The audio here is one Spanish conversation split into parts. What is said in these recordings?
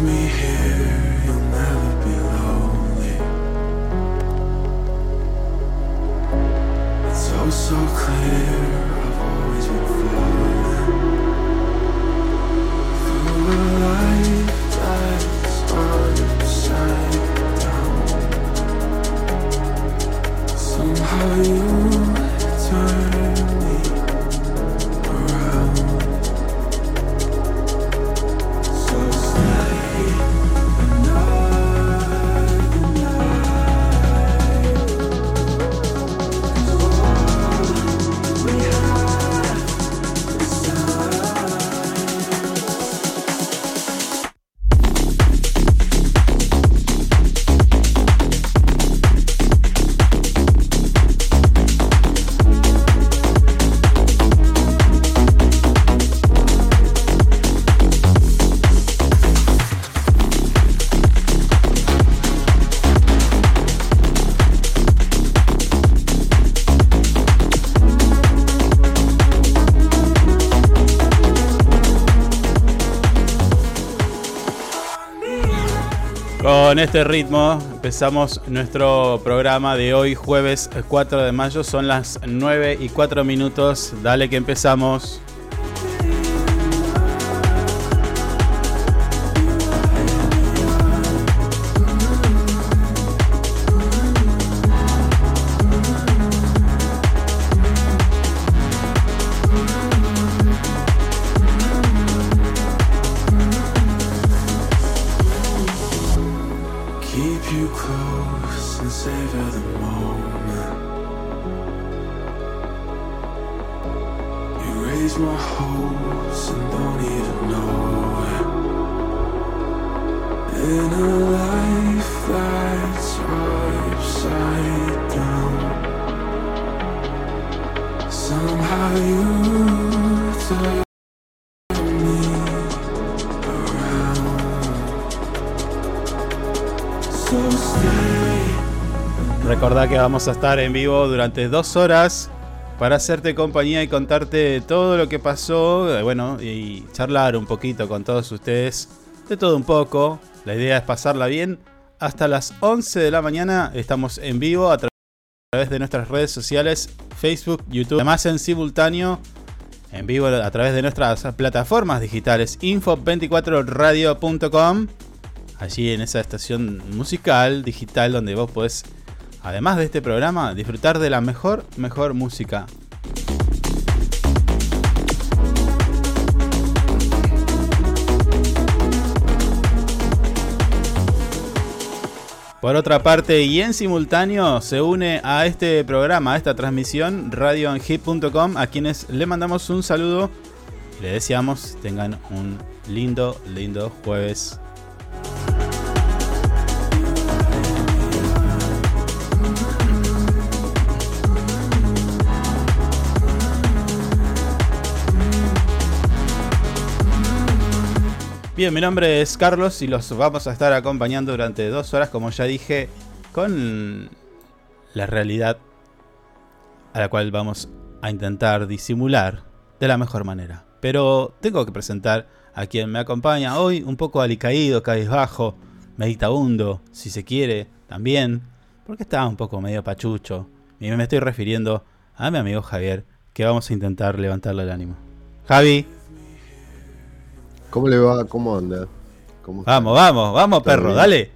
me here. Con este ritmo empezamos nuestro programa de hoy, jueves 4 de mayo. Son las 9 y 4 minutos. Dale que empezamos. Vamos a estar en vivo durante dos horas para hacerte compañía y contarte todo lo que pasó, eh, bueno, y charlar un poquito con todos ustedes de todo un poco. La idea es pasarla bien. Hasta las 11 de la mañana estamos en vivo a través de nuestras redes sociales, Facebook, YouTube, además en simultáneo, en vivo a través de nuestras plataformas digitales, info24radio.com, allí en esa estación musical digital donde vos podés además de este programa, disfrutar de la mejor, mejor música. Por otra parte, y en simultáneo, se une a este programa, a esta transmisión, radioanhit.com, a quienes le mandamos un saludo le deseamos tengan un lindo, lindo jueves Bien, mi nombre es Carlos y los vamos a estar acompañando durante dos horas, como ya dije, con la realidad a la cual vamos a intentar disimular de la mejor manera. Pero tengo que presentar a quien me acompaña hoy, un poco alicaído, cabizbajo, meditabundo, si se quiere, también, porque está un poco medio pachucho. Y me estoy refiriendo a mi amigo Javier, que vamos a intentar levantarle el ánimo. Javi. ¿Cómo le va? ¿Cómo anda? vamos, vamos, vamos, perro, dale.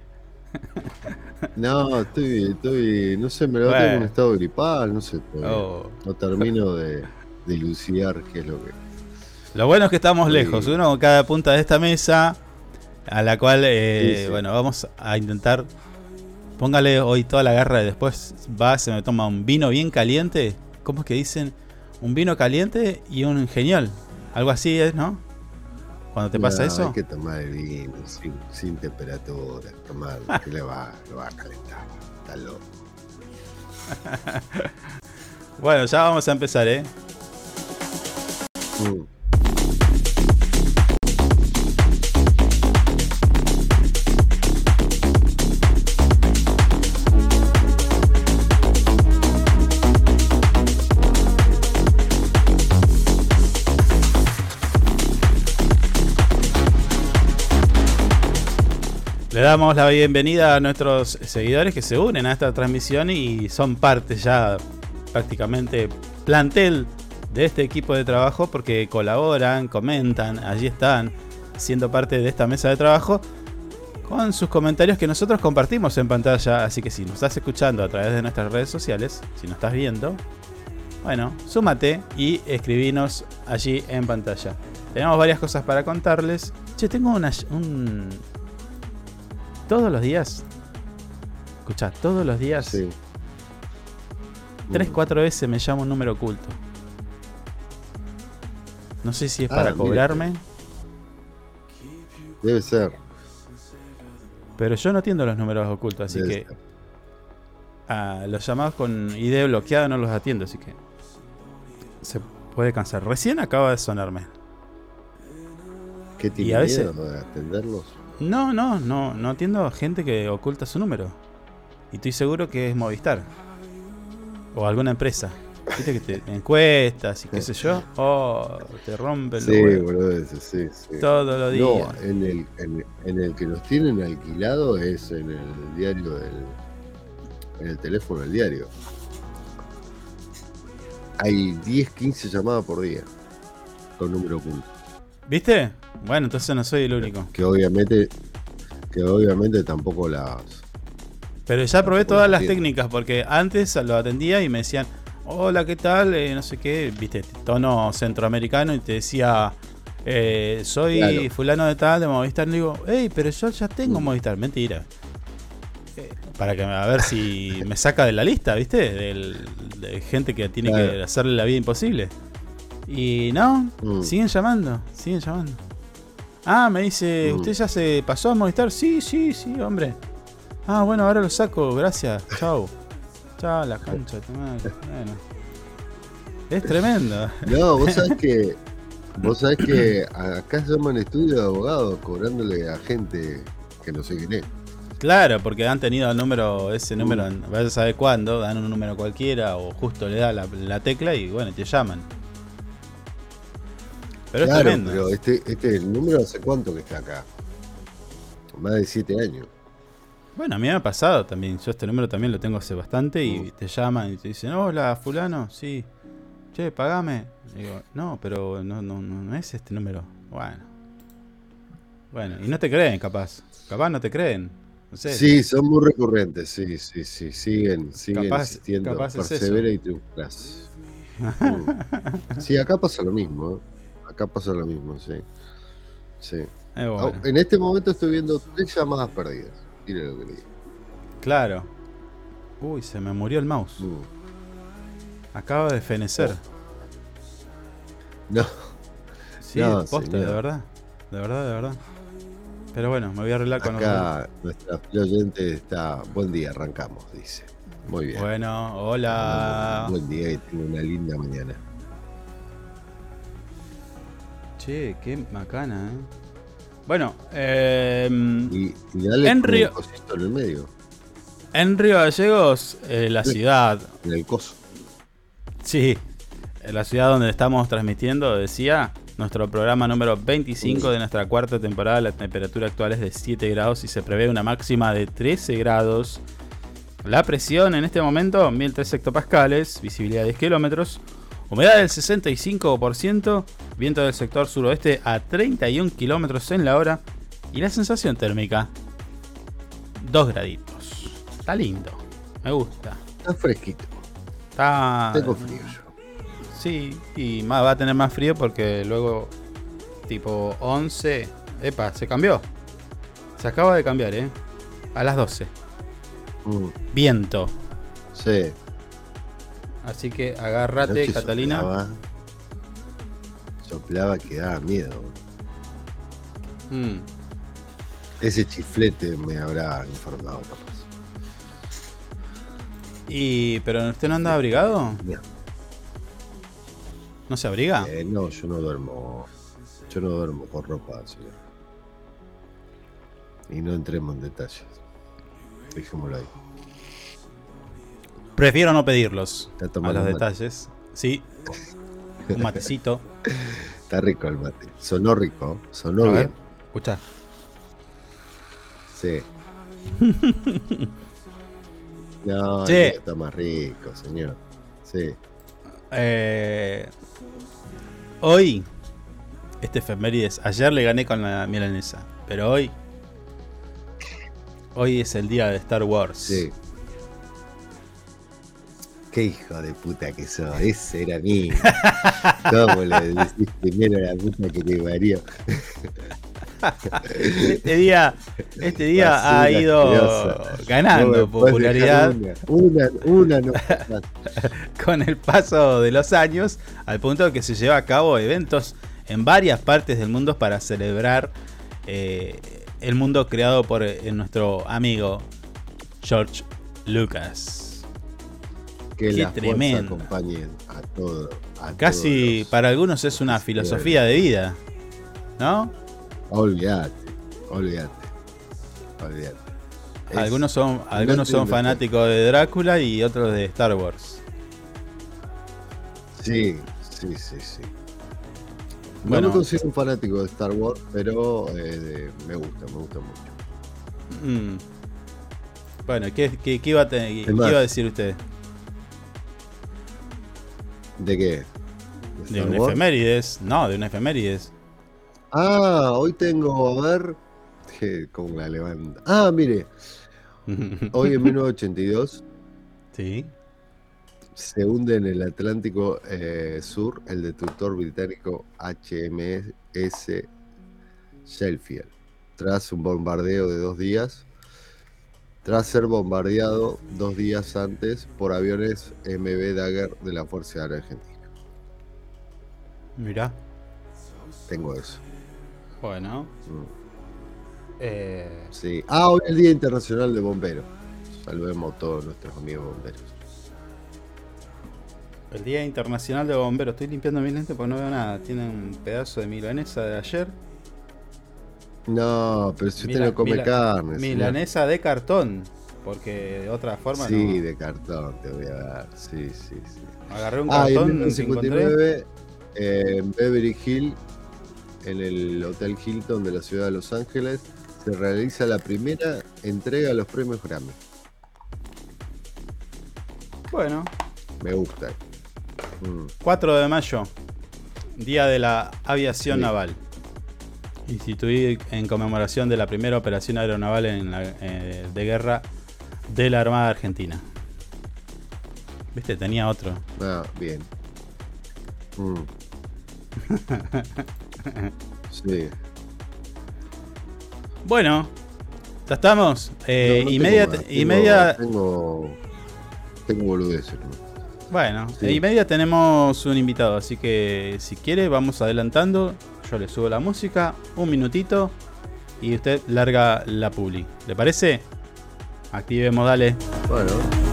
No, estoy, estoy, no sé, me lo tengo en un estado gripal, no sé, oh. no termino de dilucidar qué es lo que... Lo bueno es que estamos lejos, uno con cada punta de esta mesa, a la cual, eh, bueno, vamos a intentar, póngale hoy toda la garra y después va, se me toma un vino bien caliente, ¿cómo es que dicen? Un vino caliente y un genial, algo así es, ¿no? Cuando te pasa eso? Hay que tomar el vino sin, temperatura, tomar, que le va, lo va a calentar. Está loco. bueno, ya vamos a empezar, ¿eh? Mm. Le damos la bienvenida a nuestros seguidores que se unen a esta transmisión y son parte ya prácticamente plantel de este equipo de trabajo porque colaboran, comentan, allí están siendo parte de esta mesa de trabajo con sus comentarios que nosotros compartimos en pantalla. Así que si nos estás escuchando a través de nuestras redes sociales, si nos estás viendo, bueno, súmate y escribinos allí en pantalla. Tenemos varias cosas para contarles. Che, tengo una, un, todos los días. Escucha, todos los días. Sí. 3, 4 veces me llama un número oculto. No sé si es ah, para cobrarme. Debe ser. Pero yo no atiendo los números ocultos, así que. Los llamados con ID bloqueada no los atiendo, así que. Se puede cansar. Recién acaba de sonarme. ¿Qué tiene y a veces, de atenderlos? No, no, no, no atiendo a gente que oculta su número. Y estoy seguro que es Movistar. O alguna empresa. Viste que te encuestas y qué sé yo. Oh, te rompe el Sí, boludo, sí, sí. Todos los días. No, en el, en, el que nos tienen alquilado es en el diario del. En el teléfono del diario. Hay 10, 15 llamadas por día. Con número oculto. ¿Viste? Bueno, entonces no soy el único. Que obviamente, que obviamente tampoco las. Pero ya probé todas las técnicas porque antes lo atendía y me decían, hola, ¿qué tal? Eh, no sé qué, viste, tono centroamericano y te decía, eh, soy fulano de tal de Movistar. Y digo, hey, pero yo ya tengo mm. Movistar. Mentira. Eh, para que a ver si me saca de la lista, ¿viste? de gente que tiene que hacerle la vida imposible. Y no, mm. siguen llamando, siguen llamando. Ah, me dice, mm. ¿usted ya se pasó a Movistar? Sí, sí, sí, hombre. Ah, bueno, ahora lo saco, gracias. Chau. Chao, la cancha. Bueno. Es tremendo. No, vos sabés que. Vos sabés que acá se llaman estudio de abogados cobrándole a gente que no sé quién es. Claro, porque han tenido el número, ese número, mm. vas a saber cuándo, dan un número cualquiera o justo le da la, la tecla y bueno, te llaman. Pero es tremendo. Pero este, este el número hace cuánto que está acá. Más de siete años. Bueno, a mí me ha pasado también. Yo este número también lo tengo hace bastante y te llaman y te dicen, hola, fulano, sí. Che, pagame. digo, no, pero no, no, no es este número. Bueno. Bueno, y no te creen, capaz. Capaz no te creen. No sé. Sí, son muy recurrentes, sí, sí, sí. Siguen, siguen capaz, insistiendo. Persevera y triunfarás. sí, acá pasa lo mismo. ¿eh? Acá pasa lo mismo, sí. Sí. En este momento estoy viendo tres llamadas perdidas. Mire lo que le digo. Claro. Uy, se me murió el mouse. Uh. Acaba de fenecer. Oh. No. Sí, posta, de verdad. De verdad, de verdad. Pero bueno, me voy a arreglar con Acá nuestra oyente está. Buen día, arrancamos, dice. Muy bien. Bueno, hola. Buen día y tengo una linda mañana. Che, qué macana, ¿eh? Bueno, eh, y, dale en Río, en el medio. En Río Gallegos, eh, la ciudad. En el coso. Sí, en la ciudad donde estamos transmitiendo, decía, nuestro programa número 25 de nuestra cuarta temporada. La temperatura actual es de 7 grados y se prevé una máxima de 13 grados. La presión en este momento, 1003 hectopascales, visibilidad 10 kilómetros. Humedad del 65%, viento del sector suroeste a 31 km en la hora y la sensación térmica 2 graditos. Está lindo, me gusta. Está fresquito. Está... Tengo frío yo. Sí, y más, va a tener más frío porque luego tipo 11... Epa, se cambió. Se acaba de cambiar, ¿eh? A las 12. Mm. Viento. Sí. Así que agárrate, Catalina. Soplaba, soplaba, que daba miedo. Mm. Ese chiflete me habrá informado capaz. Y, pero usted no anda abrigado? No. ¿No se abriga? Eh, no, yo no duermo. Yo no duermo con ropa, señor. Y no entremos en detalles. Dejémoslo ahí. Prefiero no pedirlos a los detalles. Sí, un matecito. Está rico el mate. Sonó rico, sonó bien. escucha. Sí. no, está más rico, señor. Sí. Eh, hoy, este efemérides, ayer le gané con la milanesa, pero hoy, hoy es el día de Star Wars. Sí. Qué hijo de puta que sos, ese era mío. ¿Cómo le decís primero a la puta que te parió? este día, este día ha ido ganando popularidad una, una, con el paso de los años, al punto de que se lleva a cabo eventos en varias partes del mundo para celebrar eh, el mundo creado por eh, nuestro amigo George Lucas. Que Qué tremendo. a todo. Casi para algunos es una filosofía de vida, ¿no? Olvídate, olvídate, olvídate. algunos son, algunos son fanáticos de Drácula y otros de Star Wars. Sí, sí, sí, sí. Bueno, no me considero un fanático de Star Wars, pero eh, me gusta, me gusta mucho. Mm. Bueno, ¿qué, qué, qué, iba a qué, iba a decir usted? ¿De qué? ¿De, un efemérides? No, de un efemérides. Ah, hoy tengo, a ver, con la levanta. Ah, mire, hoy en 1982 sí. se hunde en el Atlántico eh, Sur el destructor británico HMS Sheffield, tras un bombardeo de dos días, tras ser bombardeado dos días antes por aviones MB Dagger de la Fuerza Aérea Argentina. Mira. Tengo eso. Bueno. Mm. Eh... Sí. Ah, hoy es el Día Internacional de Bomberos. Saludemos a todos nuestros amigos bomberos. El Día Internacional de Bomberos. Estoy limpiando mi lente porque no veo nada. Tiene un pedazo de milanesa de ayer. No, pero si usted no come carne. Milanesa de cartón. Porque de otra forma sí, de cartón te voy a dar. Sí, sí, sí. Agarré un ah, cartón en 59, eh, en Beverly Hills en el Hotel Hilton de la ciudad de Los Ángeles, se realiza la primera entrega de los premios Grammy. Bueno. Me gusta. 4 mm. de mayo, Día de la Aviación Naval. Instituido en conmemoración de la primera operación aeronaval eh, de guerra de la Armada Argentina. ¿Viste? Tenía otro. Ah, bien. Mm. Sí. Bueno, ya estamos. Eh, y media. y media... Tengo, tengo boludeces. Bueno, y media tenemos un invitado, así que si quiere, vamos adelantando. Yo le subo la música, un minutito y usted larga la publi. ¿Le parece? Activemos, dale. Bueno.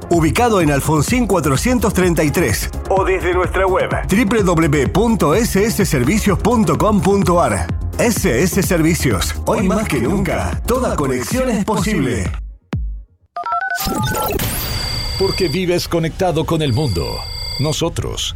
ubicado en Alfonsín 433. O desde nuestra web www.ssservicios.com .com.ar SS Servicios. Hoy más que nunca, toda conexión es posible. Porque vives conectado con el mundo. Nosotros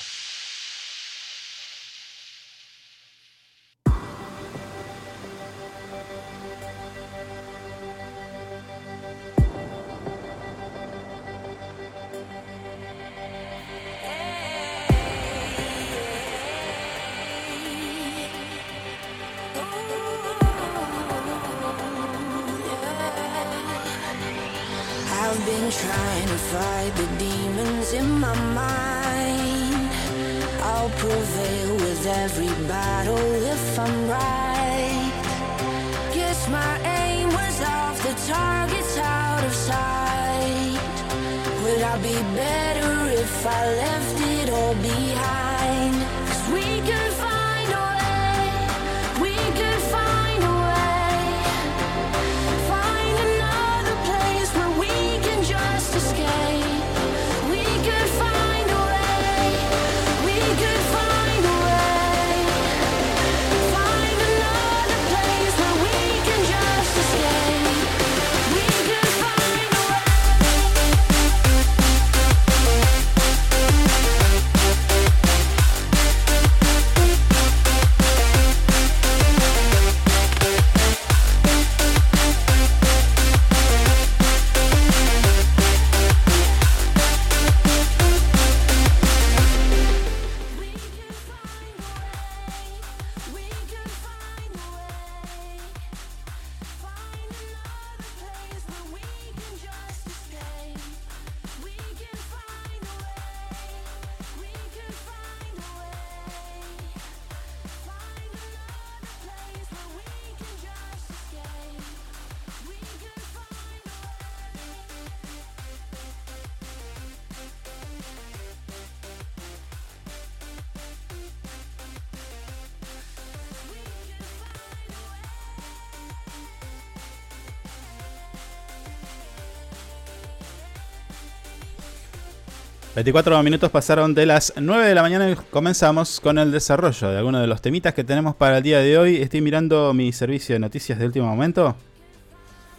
24 minutos pasaron de las 9 de la mañana y comenzamos con el desarrollo de algunos de los temitas que tenemos para el día de hoy. Estoy mirando mi servicio de noticias de último momento,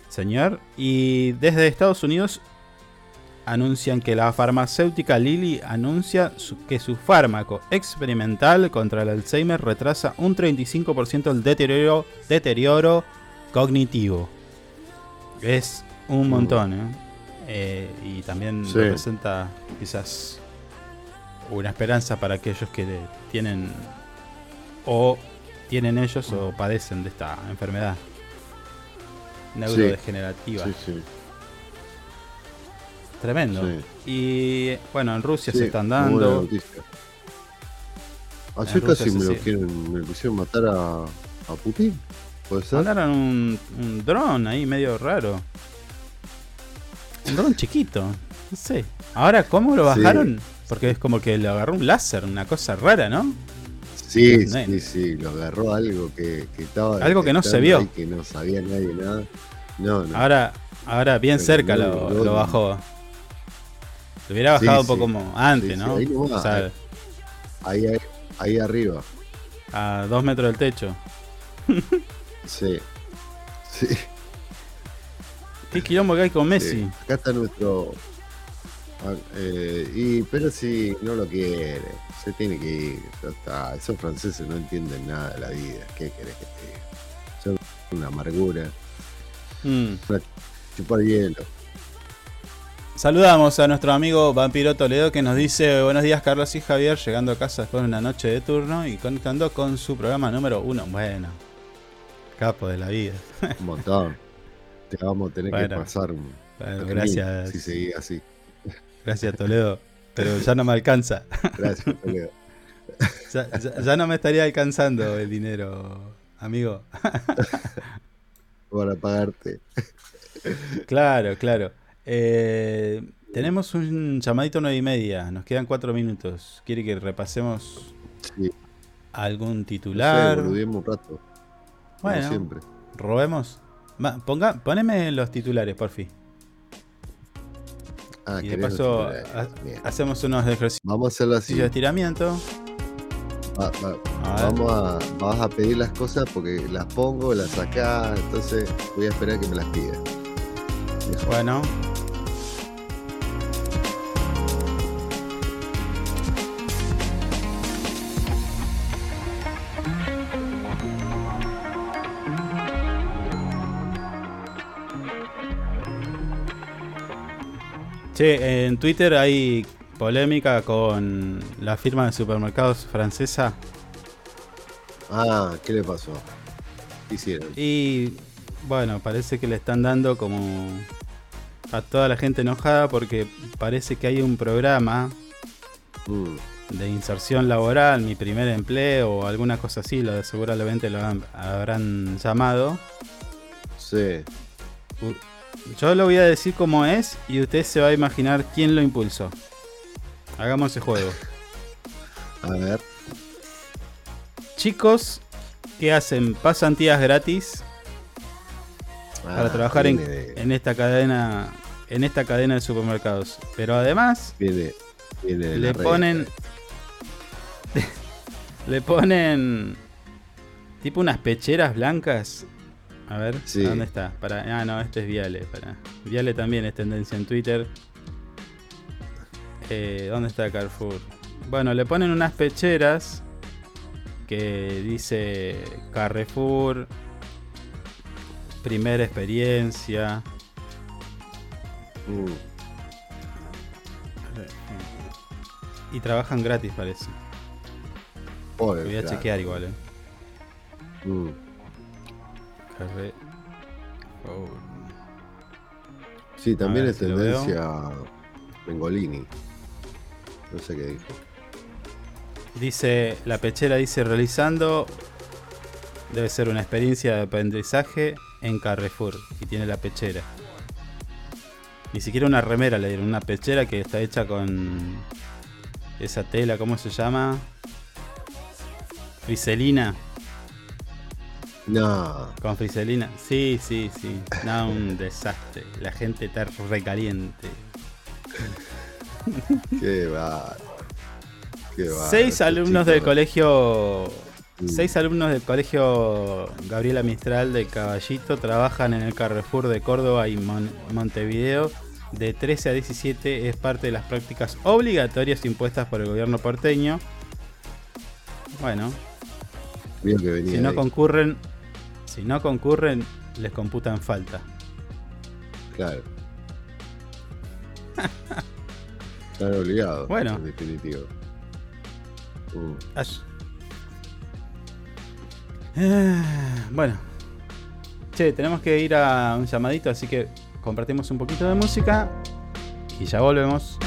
señor, y desde Estados Unidos anuncian que la farmacéutica Lilly anuncia que su fármaco experimental contra el Alzheimer retrasa un 35% el deterioro, deterioro cognitivo. Es un montón, ¿eh? Eh, y también Sí. representa quizás una esperanza para aquellos que tienen o tienen ellos o padecen de esta enfermedad neurodegenerativa. Sí, sí. Tremendo. Y bueno, en Rusia se están dando. Rusia casi me lo quieren, me quisieron matar a, a Putin. ¿Puede ser? Mandaron un, un dron ahí medio raro. Un dron chiquito. No sé. Ahora, ¿cómo lo Sí. bajaron? Porque es como que le agarró un láser, una cosa rara, ¿no? Sí, No, sí, sí, lo agarró algo que, que estaba. Algo que no se vio. que no sabía nadie nada. No, no. Ahora, ahora bien Pero cerca no, lo, no, lo no. bajó. Lo hubiera Sí, bajado un sí. poco como antes, Sí, sí, ¿no? ahí o sea, ahí. Ahí, ahí, ahí arriba. a dos metros del techo. Sí. Sí. ¿Qué quilombo que hay con Messi? Acá está nuestro. ah, eh, y, pero si no lo quiere, se tiene que ir. Ya está. Esos franceses no entienden nada de la vida. ¿Qué querés que te diga? Son una amargura. Mm. Una chupar hielo. Saludamos a nuestro amigo Vampiro Toledo que nos dice buenos días Carlos y Javier, llegando a casa después de una noche de turno y conectando con su programa número uno. Bueno, capo de la vida. Un montón. Te vamos a tener que pasar. Bueno, gracias. Si seguís así. Gracias Toledo, pero ya no me alcanza. Gracias, Toledo. Ya, ya- ya no me estaría alcanzando el dinero, amigo. Para pagarte. Claro, claro. Eh, tenemos un llamadito nueve y media, nos quedan cuatro minutos. ¿Quiere que repasemos Sí. algún No sé, titular? un rato. Como Bueno. siempre. ¿Robemos? Va, ponga, poneme los titulares, porfi. Ah, y de paso ha- hacemos unos ejercicios Vamos a hacerlo así. de estiramiento. Va- va- A vamos a, vas a pedir las cosas porque las pongo, las sacás, entonces voy a esperar que me las pidas. Bueno. Che, en Twitter hay polémica con la firma de supermercados francesa Ah, ¿qué le pasó? ¿Qué hicieron? y bueno, parece que le están dando como a toda la gente enojada porque parece que hay un programa Mm, de inserción laboral, mi primer empleo o alguna cosa así, lo de seguramente lo han- habrán llamado. sí. Yo lo voy a decir como es y usted se va a imaginar quién lo impulsó. Hagamos ese juego. A ver. Chicos que hacen pasantías gratis para Ah, trabajar en, en esta cadena en esta cadena de supermercados. Pero además Viene, viene le ponen le ponen tipo unas pecheras blancas. A ver, Sí. ¿dónde está? Para, ah, no, este es Viale. Para. Viale también es tendencia en Twitter. Eh, ¿Dónde está Carrefour? Bueno, le ponen unas pecheras que dice Carrefour, primera experiencia. Mm, Y trabajan gratis, parece. pobre, Voy a claro. chequear igual, eh. Mm, Carrefour. Sí, también es si tendencia Bengolini. No sé qué dijo. Dice, la pechera dice realizando. Debe ser una experiencia de aprendizaje en Carrefour. Y tiene la pechera. Ni siquiera una remera le dieron, una pechera que está hecha con esa tela, ¿cómo se llama? Friselina. No, Con friselina. Sí, sí, sí. No, un desastre. La gente está recaliente. qué va. Qué va. Seis alumnos del colegio. Mm. Seis alumnos del colegio Gabriela Mistral de Caballito trabajan en el Carrefour de Córdoba y Mon- Montevideo. De 13 a 17 es parte de las prácticas obligatorias impuestas por el gobierno porteño. Bueno, Vio que venía si no ahí. concurren, si no concurren, les computan falta. Claro. Están obligados. Bueno. En definitivo. Mm. Ah, Bueno. Che, tenemos que ir a un llamadito, así que compartimos un poquito de música y ya volvemos.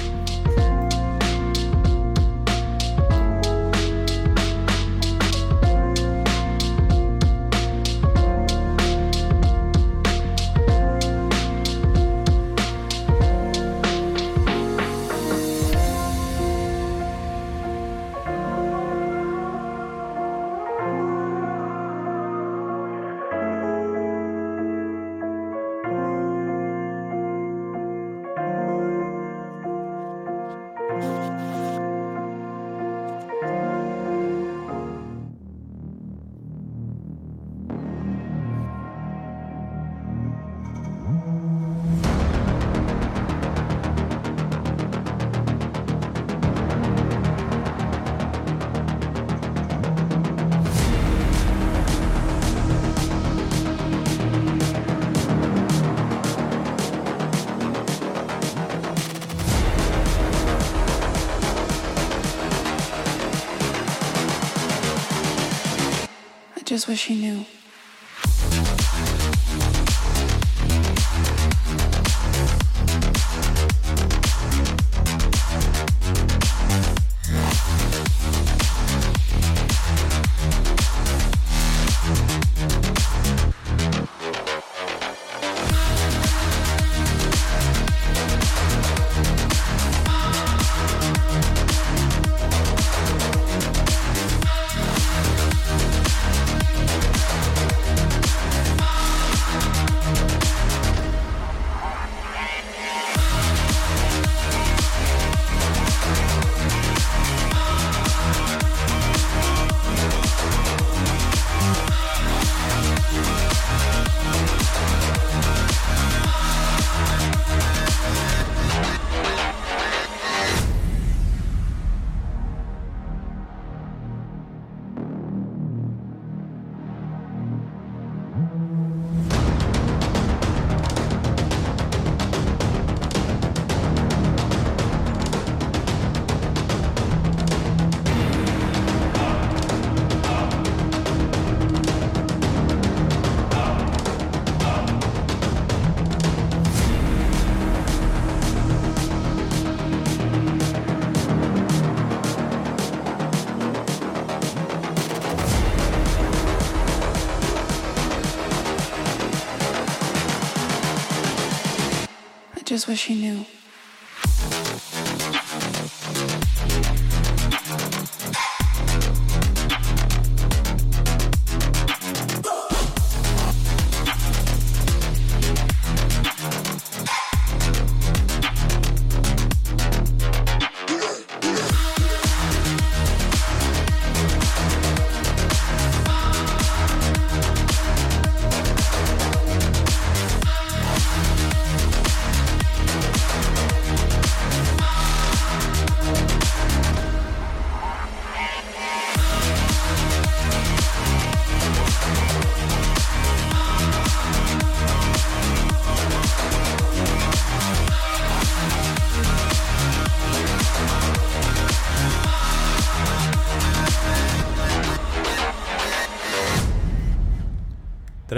Just wish he knew.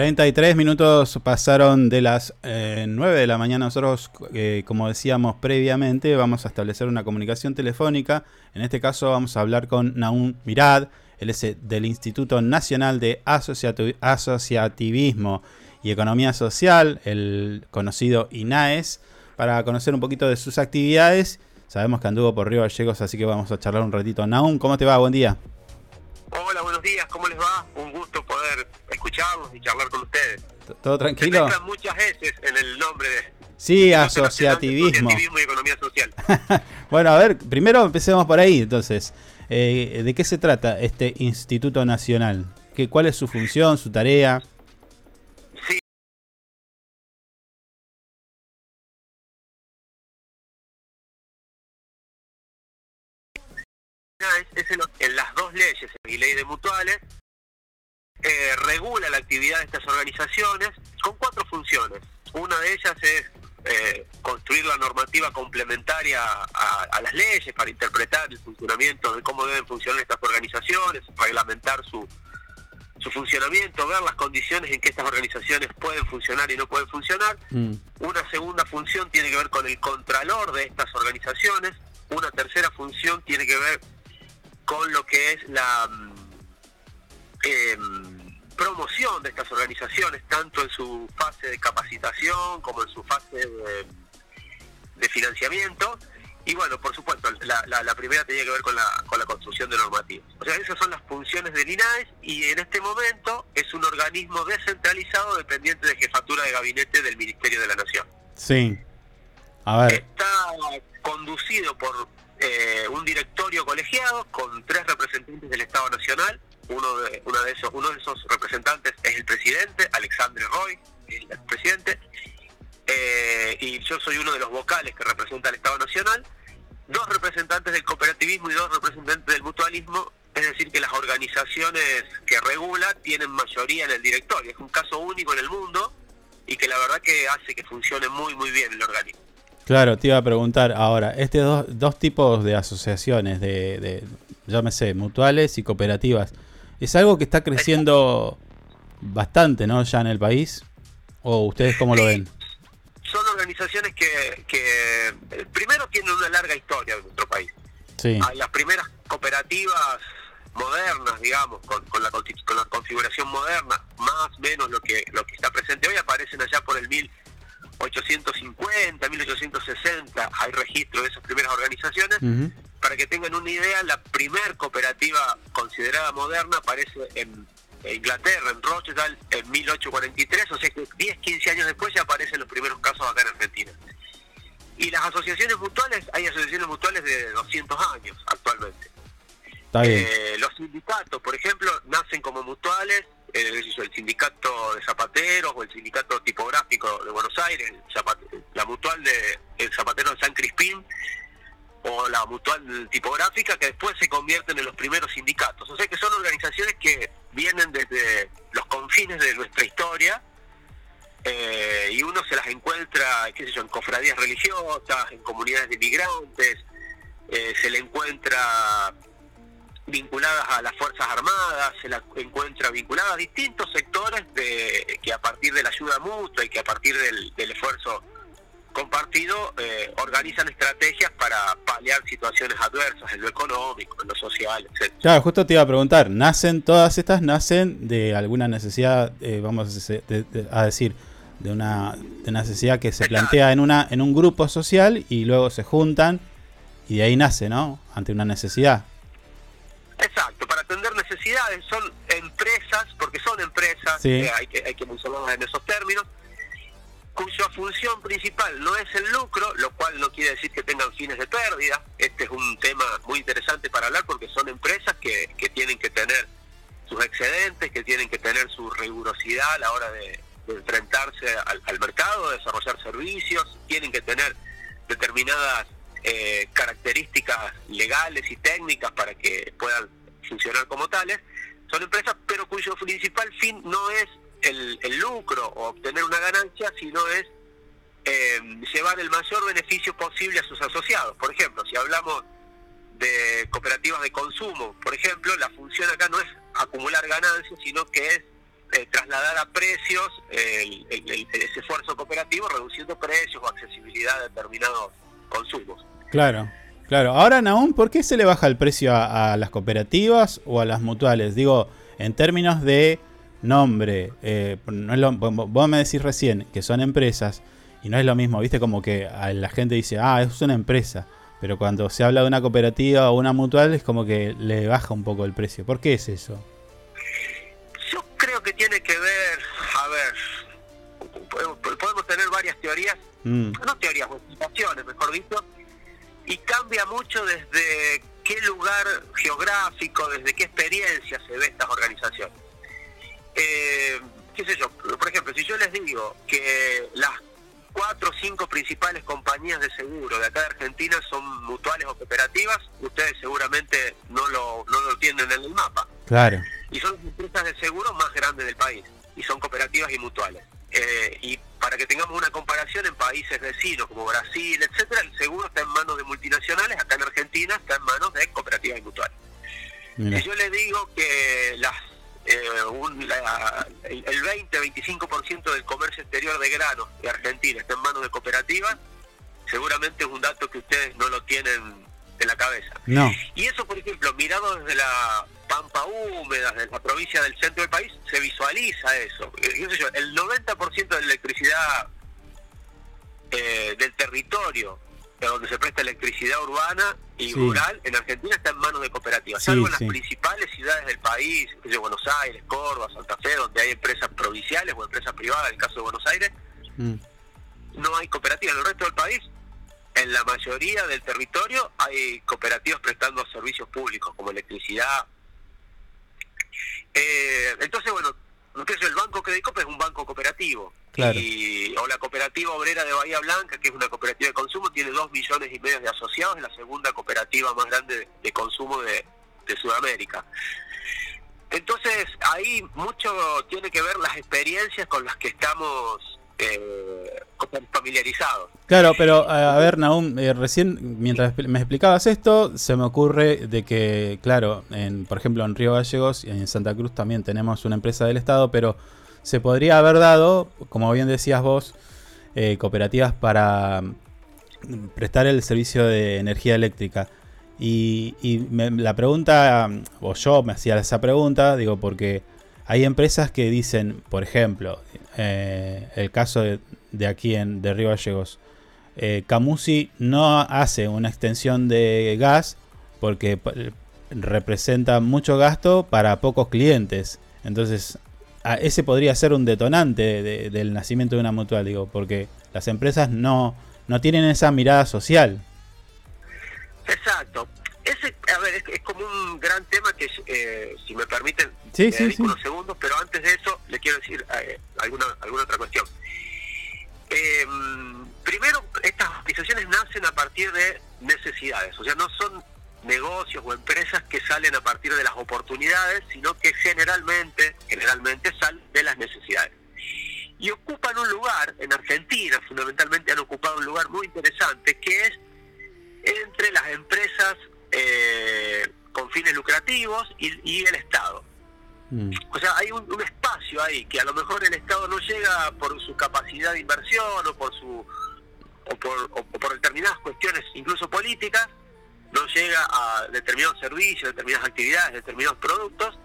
33 minutos pasaron de las 9 eh, de la mañana. Nosotros, eh, como decíamos previamente, vamos a establecer una comunicación telefónica. En este caso vamos a hablar con Naum Mirad, él es eh, del Instituto Nacional de Asociativismo y Economía Social, el conocido INAES, para conocer un poquito de sus actividades. Sabemos que anduvo por Río Gallegos, así que vamos a charlar un ratito. Naum, ¿cómo te va? Buen día. Hola, buenos días, ¿cómo les va? Un gusto poder escucharlos y charlar con ustedes. ¿Todo tranquilo? Se muchas veces en el nombre de... Sí, asociativismo. Asociativismo y economía social. bueno, a ver, primero empecemos por ahí, entonces. Eh, ¿De qué se trata este Instituto Nacional? ¿Qué, ¿Cuál es su función, su tarea? Leyes, en ley de mutuales, eh, regula la actividad de estas organizaciones con cuatro funciones. Una de ellas es eh, construir la normativa complementaria a, las leyes para interpretar el funcionamiento de cómo deben funcionar estas organizaciones, reglamentar su, su funcionamiento, ver las condiciones en que estas organizaciones pueden funcionar y no pueden funcionar. Mm. Una segunda función tiene que ver con el contralor de estas organizaciones. Una tercera función tiene que ver con lo que es la eh, promoción de estas organizaciones, tanto en su fase de capacitación como en su fase de, financiamiento. Y bueno, por supuesto, la, primera tenía que ver con la, con la construcción de normativas. O sea, esas son las funciones del INAES y en este momento es un organismo descentralizado dependiente de jefatura de gabinete del Ministerio de la Nación. Sí. A ver. Está conducido por eh, un directorio colegiado con tres representantes del Estado Nacional uno de, esos, uno de esos representantes es el presidente, Alexandre Roy, el presidente, eh, y yo soy uno de los vocales que representa al Estado Nacional, dos representantes del cooperativismo y dos representantes del mutualismo, es decir, que las organizaciones que regula tienen mayoría en el directorio. Es un caso único en el mundo y que la verdad que hace que funcione muy, muy bien el organismo. Claro, te iba a preguntar ahora, estos dos, dos tipos de asociaciones, de, de, llámese, mutuales y cooperativas, ¿Es algo que está creciendo bastante, ¿no? Ya en el país. ¿O ustedes cómo lo ven? Son organizaciones que, que primero tienen una larga historia en nuestro país. Sí. las primeras cooperativas modernas, digamos, con, con, la, con la configuración moderna, más o menos lo que, lo que está presente hoy, aparecen allá por el 1850, 1860, hay registro de esas primeras organizaciones, para que tengan una idea, la primer cooperativa considerada moderna aparece en Inglaterra, en Rochester, en 1843, o sea que 10, 15 años después ya aparecen los primeros casos acá en Argentina. Y las asociaciones mutuales, hay asociaciones mutuales de 200 años actualmente. Eh, los sindicatos, por ejemplo, nacen como mutuales, el sindicato de zapateros o el sindicato tipográfico de Buenos Aires, la mutual de el zapatero de San Crispín, o la mutual tipográfica que después se convierten en los primeros sindicatos. O sea que son organizaciones que vienen desde los confines de nuestra historia eh, y uno se las encuentra, qué sé yo, en cofradías religiosas, en comunidades de inmigrantes, eh, se le encuentra vinculadas a las Fuerzas Armadas, se la encuentra vinculada a distintos sectores de, que a partir de la ayuda mutua y que a partir del, del esfuerzo compartido eh, organizan estrategias para paliar situaciones adversas en lo económico, en lo social, etc. Claro, justo te iba a preguntar, ¿nacen todas estas, nacen de alguna necesidad, eh, vamos a, decir, de una, de necesidad que se plantea en, una, en un grupo social y luego se juntan y de ahí nace, ¿no? Ante una necesidad. Exacto, para atender necesidades son empresas, porque son empresas, eh, hay, que, hay que mencionarlas en esos términos, cuya función principal no es el lucro, lo cual no quiere decir que tengan fines de pérdida. Este es un tema muy interesante para hablar porque son empresas que, que tienen que tener sus excedentes, que tienen que tener su rigurosidad a la hora de, enfrentarse al, mercado, desarrollar servicios, tienen que tener determinadas eh, características legales y técnicas para que puedan funcionar como tales. Son empresas, pero cuyo principal fin no es el, lucro o obtener una ganancia, sino es eh, llevar el mayor beneficio posible a sus asociados. Por ejemplo, si hablamos de cooperativas de consumo, por ejemplo, la función acá no es acumular ganancias, sino que es eh, trasladar a precios ese esfuerzo cooperativo, reduciendo precios o accesibilidad a determinados consumos. Claro, claro. Ahora, Naum, ¿por qué se le baja el precio a, a las cooperativas o a las mutuales? Digo, en términos de nombre. Eh, no es lo, vos me decís recién que son empresas y no es lo mismo, viste como que la gente dice, ah, es una empresa. Pero cuando se habla de una cooperativa o una mutual es como que le baja un poco el precio. ¿Por qué es eso? Yo creo que tiene que ver, a ver, podemos tener varias teorías, mm. no teorías, explicaciones, mejor dicho, y cambia mucho desde qué lugar geográfico, desde qué experiencia se ve estas organizaciones eh, qué sé yo, por ejemplo, si yo les digo que las cuatro o cinco principales compañías de seguro de acá de Argentina son mutuales o cooperativas, ustedes seguramente no lo, no lo tienen en el mapa. Claro. Y son las empresas de seguro más grandes del país, y son cooperativas y mutuales. Eh, y para que tengamos una comparación en países vecinos como Brasil, etcétera, el seguro está en manos de multinacionales, acá en Argentina está en manos de cooperativas y mutuales. Si yo les digo que las eh, un, el 20-25% del comercio exterior de granos de Argentina está en manos de cooperativas, seguramente es un dato que ustedes no lo tienen en la cabeza. No. Y eso, por ejemplo, mirado desde la pampa húmeda, desde la provincia del centro del país, se visualiza eso. Eh, el 90% de la electricidad eh, del territorio donde se presta electricidad urbana y rural en Argentina está en manos de cooperativas, salvo en las principales ciudades del país, Buenos Aires, Córdoba, Santa Fe, donde hay empresas provinciales o empresas privadas, en el caso de Buenos Aires, mm. no hay cooperativas. En el resto del país, en la mayoría del territorio, hay cooperativas prestando servicios públicos como electricidad. Eh, entonces, bueno, el Banco Credicop es un banco cooperativo. Y, o la Cooperativa Obrera de Bahía Blanca, que es una cooperativa de consumo, tiene dos millones y medio de asociados, es la segunda cooperativa más grande de, consumo de, Sudamérica. Entonces, ahí mucho tiene que ver las experiencias con las que estamos eh, familiarizados. Claro, pero a ver, Naum, eh, recién mientras me explicabas esto, se me ocurre de que, claro, en, por ejemplo en Río Gallegos y en Santa Cruz también tenemos una empresa del Estado, pero se podría haber dado, como bien decías vos, eh, cooperativas para mm, prestar el servicio de energía eléctrica. Y, la pregunta, o yo me hacía esa pregunta, digo, porque hay empresas que dicen, por ejemplo, eh, el caso de, aquí en de Río Gallegos, eh, Camusi no hace una extensión de gas porque representa mucho gasto para pocos clientes. Entonces ese podría ser un detonante del nacimiento de una mutual, digo, porque las empresas no, no tienen esa mirada social. Exacto. Ese, a ver, es, como un gran tema que, eh, si me permiten, sí, sí, unos segundos, pero antes de eso le quiero decir eh, alguna, alguna otra cuestión. Em, primero, estas organizaciones nacen a partir de necesidades, o sea, no son negocios o empresas que salen a partir de las oportunidades, sino que generalmente, generalmente salen de las necesidades. Y ocupan un lugar, en Argentina fundamentalmente han ocupado un lugar muy interesante, que es entre las empresas eh, con fines lucrativos y, el Estado. Mm. O sea, hay un, espacio ahí que a lo mejor el Estado no llega por su capacidad de inversión o por su o por, o por determinadas cuestiones incluso políticas, no llega a determinados servicios, determinadas actividades, determinados productos,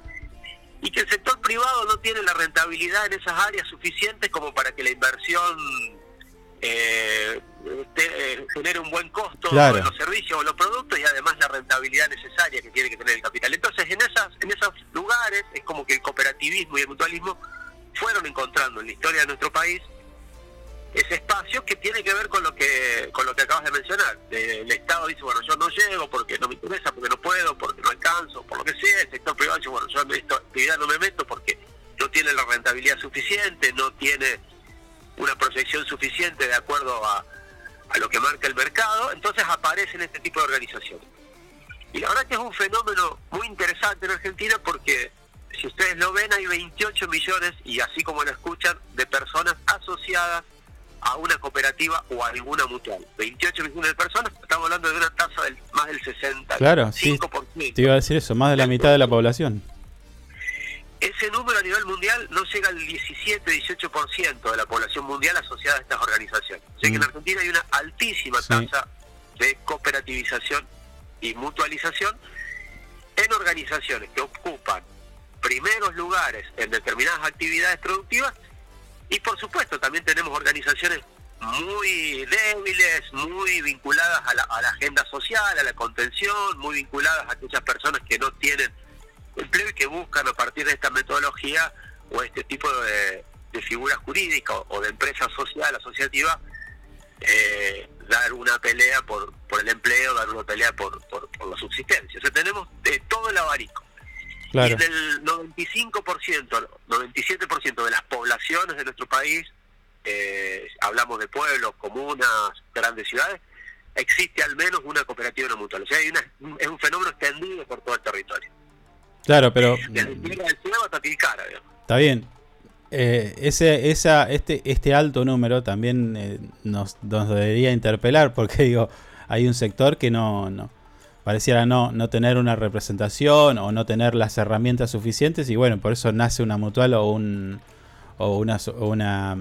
y que el sector privado no tiene la rentabilidad en esas áreas suficientes como para que la inversión eh, eh, genere un buen costo en los servicios o los productos y además la rentabilidad necesaria que tiene que tener el capital. Entonces, en esas en esos lugares es como que el cooperativismo y el mutualismo fueron encontrando en la historia de nuestro país ese espacio que tiene que ver con lo que con lo que acabas de mencionar. el Estado dice, bueno, yo no llego porque no me interesa, porque no puedo, porque no alcanzo, por lo que sea. El sector privado dice, bueno, yo en esta actividad no me meto porque no tiene la rentabilidad suficiente, no tiene una proyección suficiente de acuerdo a, a lo que marca el mercado. Entonces aparecen este tipo de organizaciones. Y la verdad que es un fenómeno muy interesante en Argentina porque si ustedes lo ven, hay 28 millones, y así como lo escuchan, de personas asociadas a una cooperativa o a alguna mutual. 28 millones de personas, estamos hablando de una tasa del más del 60. Claro, sí. Te iba a decir eso, más de la mitad de la población. Ese número a nivel mundial no llega al 17-18% de la población mundial asociada a estas organizaciones. O sea que en mm. Argentina hay una altísima tasa de cooperativización y mutualización en organizaciones que ocupan primeros lugares en determinadas actividades productivas y por supuesto, también tenemos organizaciones muy débiles, muy vinculadas a la, agenda social, a la contención, muy vinculadas a aquellas personas que no tienen empleo y que buscan a partir de esta metodología o este tipo de, figuras jurídicas o, de empresa social, asociativa, eh, dar una pelea por, por el empleo, dar una pelea por, por, la subsistencia. O sea, tenemos de todo el abarico. Y del 95%, 97% de las poblaciones de nuestro país, eh, hablamos de pueblos, comunas, grandes ciudades, existe al menos una cooperativa no mutual. O sea, hay una, es un fenómeno extendido por todo el territorio. Claro, pero... Está bien. Eh, ese, esa, este, este alto número también eh, nos, nos debería interpelar porque digo, hay un sector que no, no, pareciera no, no tener una representación o no tener las herramientas suficientes y bueno, por eso nace una mutual o un o una una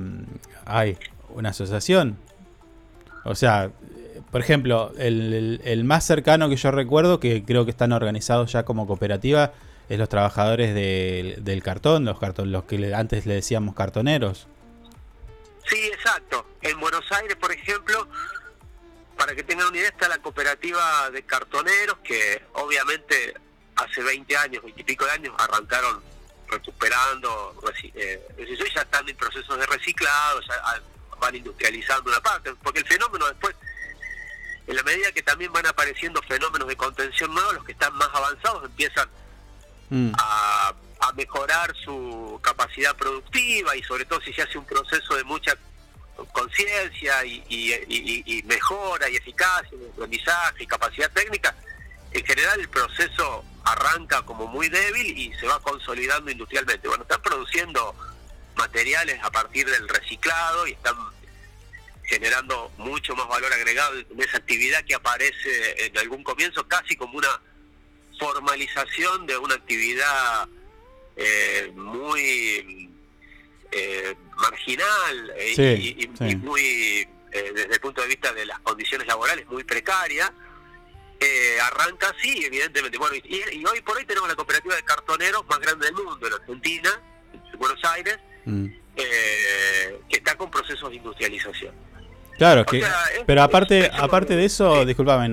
ay, una asociación. O sea, por ejemplo, el, el, más cercano que yo recuerdo, que creo que están organizados ya como cooperativa, es los trabajadores del cartón, los cartón, los que antes le decíamos cartoneros. Sí, exacto. En Buenos Aires, por ejemplo, para que tengan una idea, está la cooperativa de cartoneros, que obviamente hace 20 años, 20 y pico de años, arrancaron recuperando, eh, ya están en procesos de reciclado, ya van industrializando una parte, porque el fenómeno después, en la medida que también van apareciendo fenómenos de contención nuevos, los que están más avanzados empiezan mm. a, mejorar su capacidad productiva y sobre todo si se hace un proceso de mucha conciencia y, mejora y eficacia, aprendizaje y capacidad técnica, en general el proceso arranca como muy débil y se va consolidando industrialmente. Bueno, están produciendo materiales a partir del reciclado y están generando mucho más valor agregado en esa actividad que aparece en algún comienzo casi como una formalización de una actividad eh, muy eh, marginal eh, y, muy, eh, desde el punto de vista de las condiciones laborales, muy precaria, arranca así, evidentemente. Bueno, y, hoy por hoy tenemos la cooperativa de cartoneros más grande del mundo, en Argentina, en Buenos Aires, mm. que está con procesos de industrialización. Claro, que, pero aparte, aparte de eso, disculpame,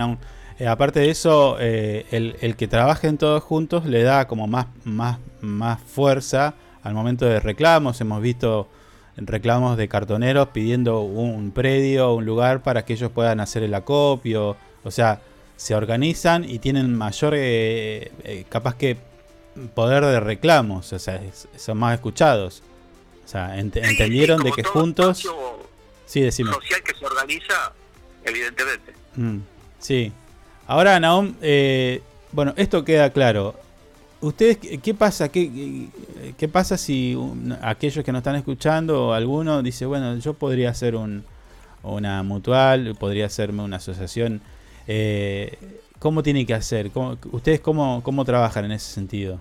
aparte de eso, el, el que trabajen todos juntos le da como más, más, más fuerza al momento de reclamos. Hemos visto reclamos de cartoneros pidiendo un predio, un lugar para que ellos puedan hacer el acopio. O sea, se organizan y tienen mayor, eh, eh, capaz que, poder de reclamos. O sea, son más escuchados. O sea, entendieron de que juntos... Sí, decimos. Social que se organiza, evidentemente. Mm, sí. Ahora, Naum, eh, bueno, esto queda claro. ¿Ustedes qué pasa? ¿Qué, qué pasa si aquellos que nos están escuchando o alguno dice, bueno, yo podría ser un, una mutual, podría hacerme una asociación? Eh, ¿Cómo tiene que hacer? ¿Ustedes cómo, cómo trabajan en ese sentido?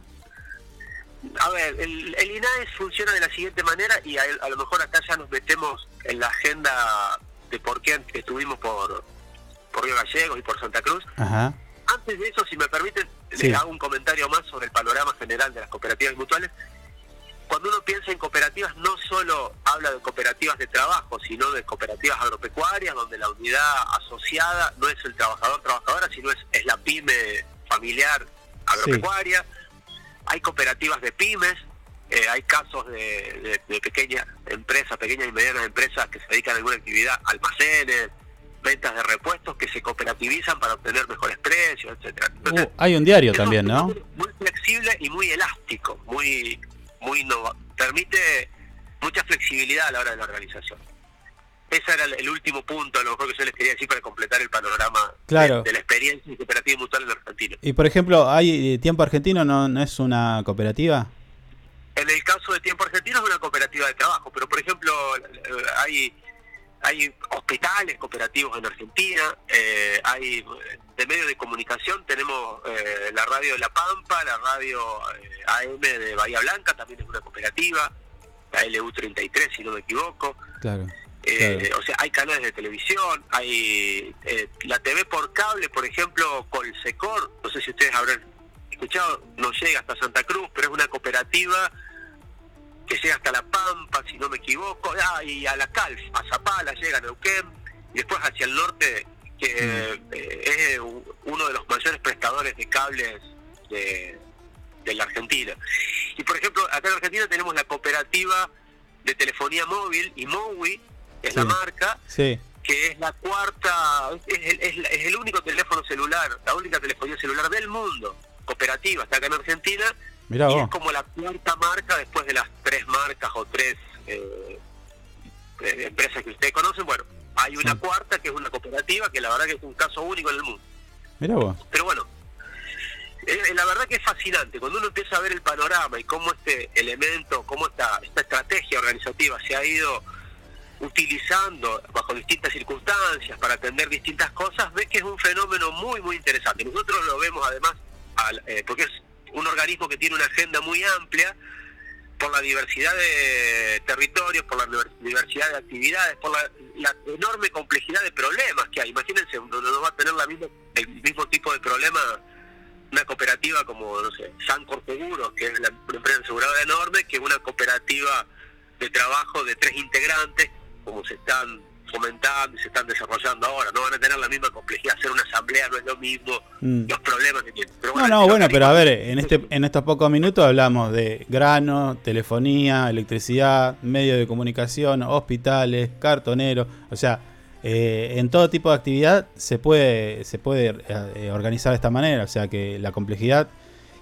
A ver, el, el INAES funciona de la siguiente manera y a, lo mejor acá ya nos metemos en la agenda de por qué estuvimos por, por Río Gallegos y por Santa Cruz. Ajá antes de eso, si me permiten, les hago un comentario más sobre el panorama general de las cooperativas mutuales. cuando uno piensa en cooperativas no solo habla de cooperativas de trabajo, sino de cooperativas agropecuarias, donde la unidad asociada no es el trabajador-trabajadora, sino es, es la pyme familiar agropecuaria. Hay cooperativas de pymes, eh, hay casos de, de, pequeñas empresas, pequeñas y medianas empresas que se dedican a alguna actividad, almacenes, ventas de repuestos que se cooperativizan para obtener mejores precios, etcétera. Uh, hay un diario también, ¿no? Muy flexible y muy elástico, muy muy permite mucha flexibilidad a la hora de la organización. Ese era el, último punto, a lo mejor que yo les quería decir para completar el panorama de, la experiencia cooperativa mutual en Argentina. Y por ejemplo, ¿hay eh, Tiempo Argentino no, no es una cooperativa? En el caso de Tiempo Argentino es una cooperativa de trabajo, pero por ejemplo hay hay hospitales cooperativos en Argentina, eh, hay de medios de comunicación, tenemos eh, la radio de La Pampa, la radio eh, AM de Bahía Blanca, también es una cooperativa, la LU33 si no me equivoco. Claro. O sea, hay canales de televisión, hay la TV por cable, por ejemplo, Colsecor, no sé si ustedes habrán escuchado, no llega hasta Santa Cruz, pero es una cooperativa que llega hasta La Pampa, si no me equivoco, ah, y a la Calf, a Zapala, llega a Neuquén, y después hacia el norte, que mm. eh, es uno de los mayores prestadores de cables de, la Argentina. Y por ejemplo, acá en Argentina tenemos la cooperativa de telefonía móvil, y MOWI, es la marca, que es la cuarta, es es el único teléfono celular, la única telefonía celular del mundo, cooperativa, está acá en Argentina, y es como la cuarta marca después de las tres marcas o tres eh, eh, empresas que ustedes conocen. Bueno, hay una cuarta que es una cooperativa que la verdad que es un caso único en el mundo. Pero bueno, eh, la verdad que es fascinante. Cuando uno empieza a ver el panorama y cómo este elemento, cómo esta, esta estrategia organizativa se ha ido utilizando bajo distintas circunstancias para atender distintas cosas, ve que es un fenómeno muy, muy interesante. Nosotros lo vemos además, al, porque es un organismo que tiene una agenda muy amplia por la diversidad de territorios, por la diversidad de actividades, por la, enorme complejidad de problemas que hay. Imagínense, no, no va a tener la misma, el mismo tipo de problema una cooperativa como, no sé, Sancor Seguros, que es una empresa aseguradora enorme, que una cooperativa de trabajo de tres integrantes, como se están fomentando y se están desarrollando ahora. No van a tener la misma complejidad. Hacer una asamblea no es lo mismo, mm. los problemas que tienen. no, no, bueno, pero a ver, en, este, en estos pocos minutos hablamos de grano, telefonía, electricidad, medios de comunicación, hospitales, cartoneros. O sea, eh, en todo tipo de actividad se puede, se puede eh, organizar de esta manera. O sea, que la complejidad.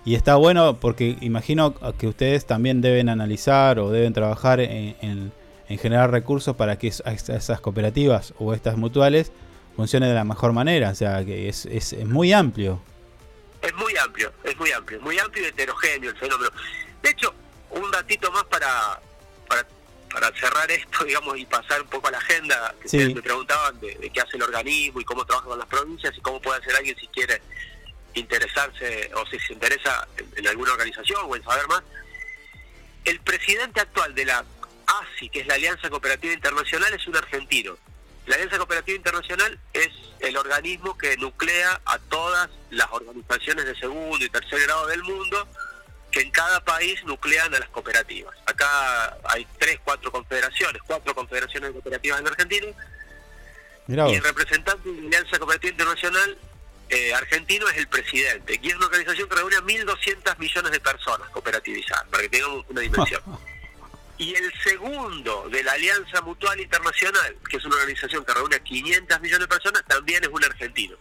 Y está bueno porque imagino que ustedes también deben analizar o deben trabajar en en generar recursos para que esas cooperativas o estas mutuales funcionen de la mejor manera. O sea, que es, es, muy amplio. Es muy amplio, es muy amplio, muy amplio y heterogéneo el fenómeno. De hecho, un datito más para, para, cerrar esto, digamos, y pasar un poco a la agenda. Que me preguntaban de, qué hace el organismo y cómo trabaja con las provincias y cómo puede hacer alguien si quiere interesarse o si se interesa en alguna organización o en saber más. El presidente actual de la ASI, que es la Alianza Cooperativa Internacional, es un argentino. La Alianza Cooperativa Internacional es el organismo que nuclea a todas las organizaciones de segundo y tercer grado del mundo que en cada país nuclean a las cooperativas. Acá hay tres, cuatro confederaciones, cuatro confederaciones cooperativas en Argentina. y el representante de la Alianza Cooperativa Internacional eh, argentino es el presidente, y es una organización que reúne a 1.200 millones de personas cooperativizadas, para que tengamos una dimensión. y el segundo de la Alianza Mutual Internacional, que es una organización que reúne a 500 millones de personas, también es un argentino.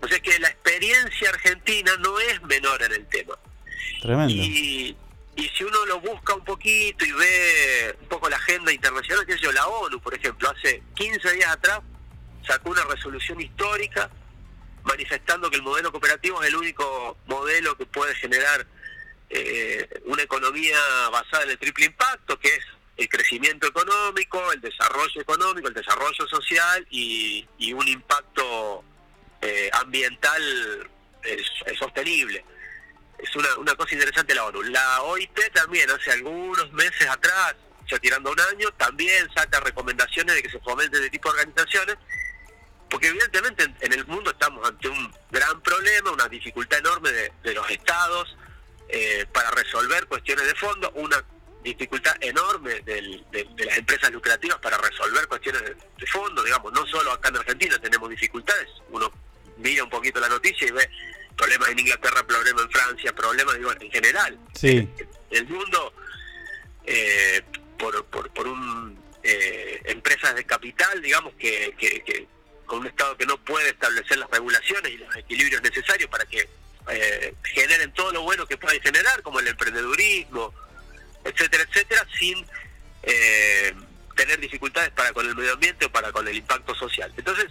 O sea que la experiencia argentina no es menor en el tema. Tremendo. Y, y si uno lo busca un poquito y ve un poco la agenda internacional, que es yo, la ONU, por ejemplo, hace 15 días atrás sacó una resolución histórica manifestando que el modelo cooperativo es el único modelo que puede generar eh, una economía basada en el triple impacto, que es el crecimiento económico, el desarrollo económico, el desarrollo social y, un impacto eh, ambiental sostenible. Es una, cosa interesante la ONU. La OIT también hace algunos meses atrás, ya tirando un año, también saca recomendaciones de que se fomenten este tipo de organizaciones, porque evidentemente en, el mundo estamos ante un gran problema, una dificultad enorme de los estados, eh, para resolver cuestiones de fondo. Una dificultad enorme de, las empresas lucrativas para resolver cuestiones de, fondo, digamos, no solo acá en Argentina tenemos dificultades, uno mira un poquito la noticia y ve problemas en Inglaterra, problemas en Francia, problemas digo, en general. Sí. El mundo, eh, por, por, por un eh, empresas de capital, digamos, que, que, con un Estado que no puede establecer las regulaciones y los equilibrios necesarios para que eh, generen todo lo bueno que pueden generar, como el emprendedurismo, etcétera, etcétera, sin eh, tener dificultades para con el medio ambiente o para con el impacto social. Entonces,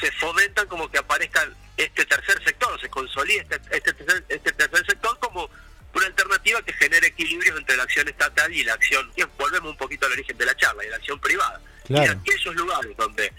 se fomentan como que aparezca este tercer sector, se consolida este, este, tercer, este tercer sector como una alternativa que genere equilibrios entre la acción estatal y la acción, volvemos un poquito al origen de la charla, y la acción privada. Y en aquellos lugares donde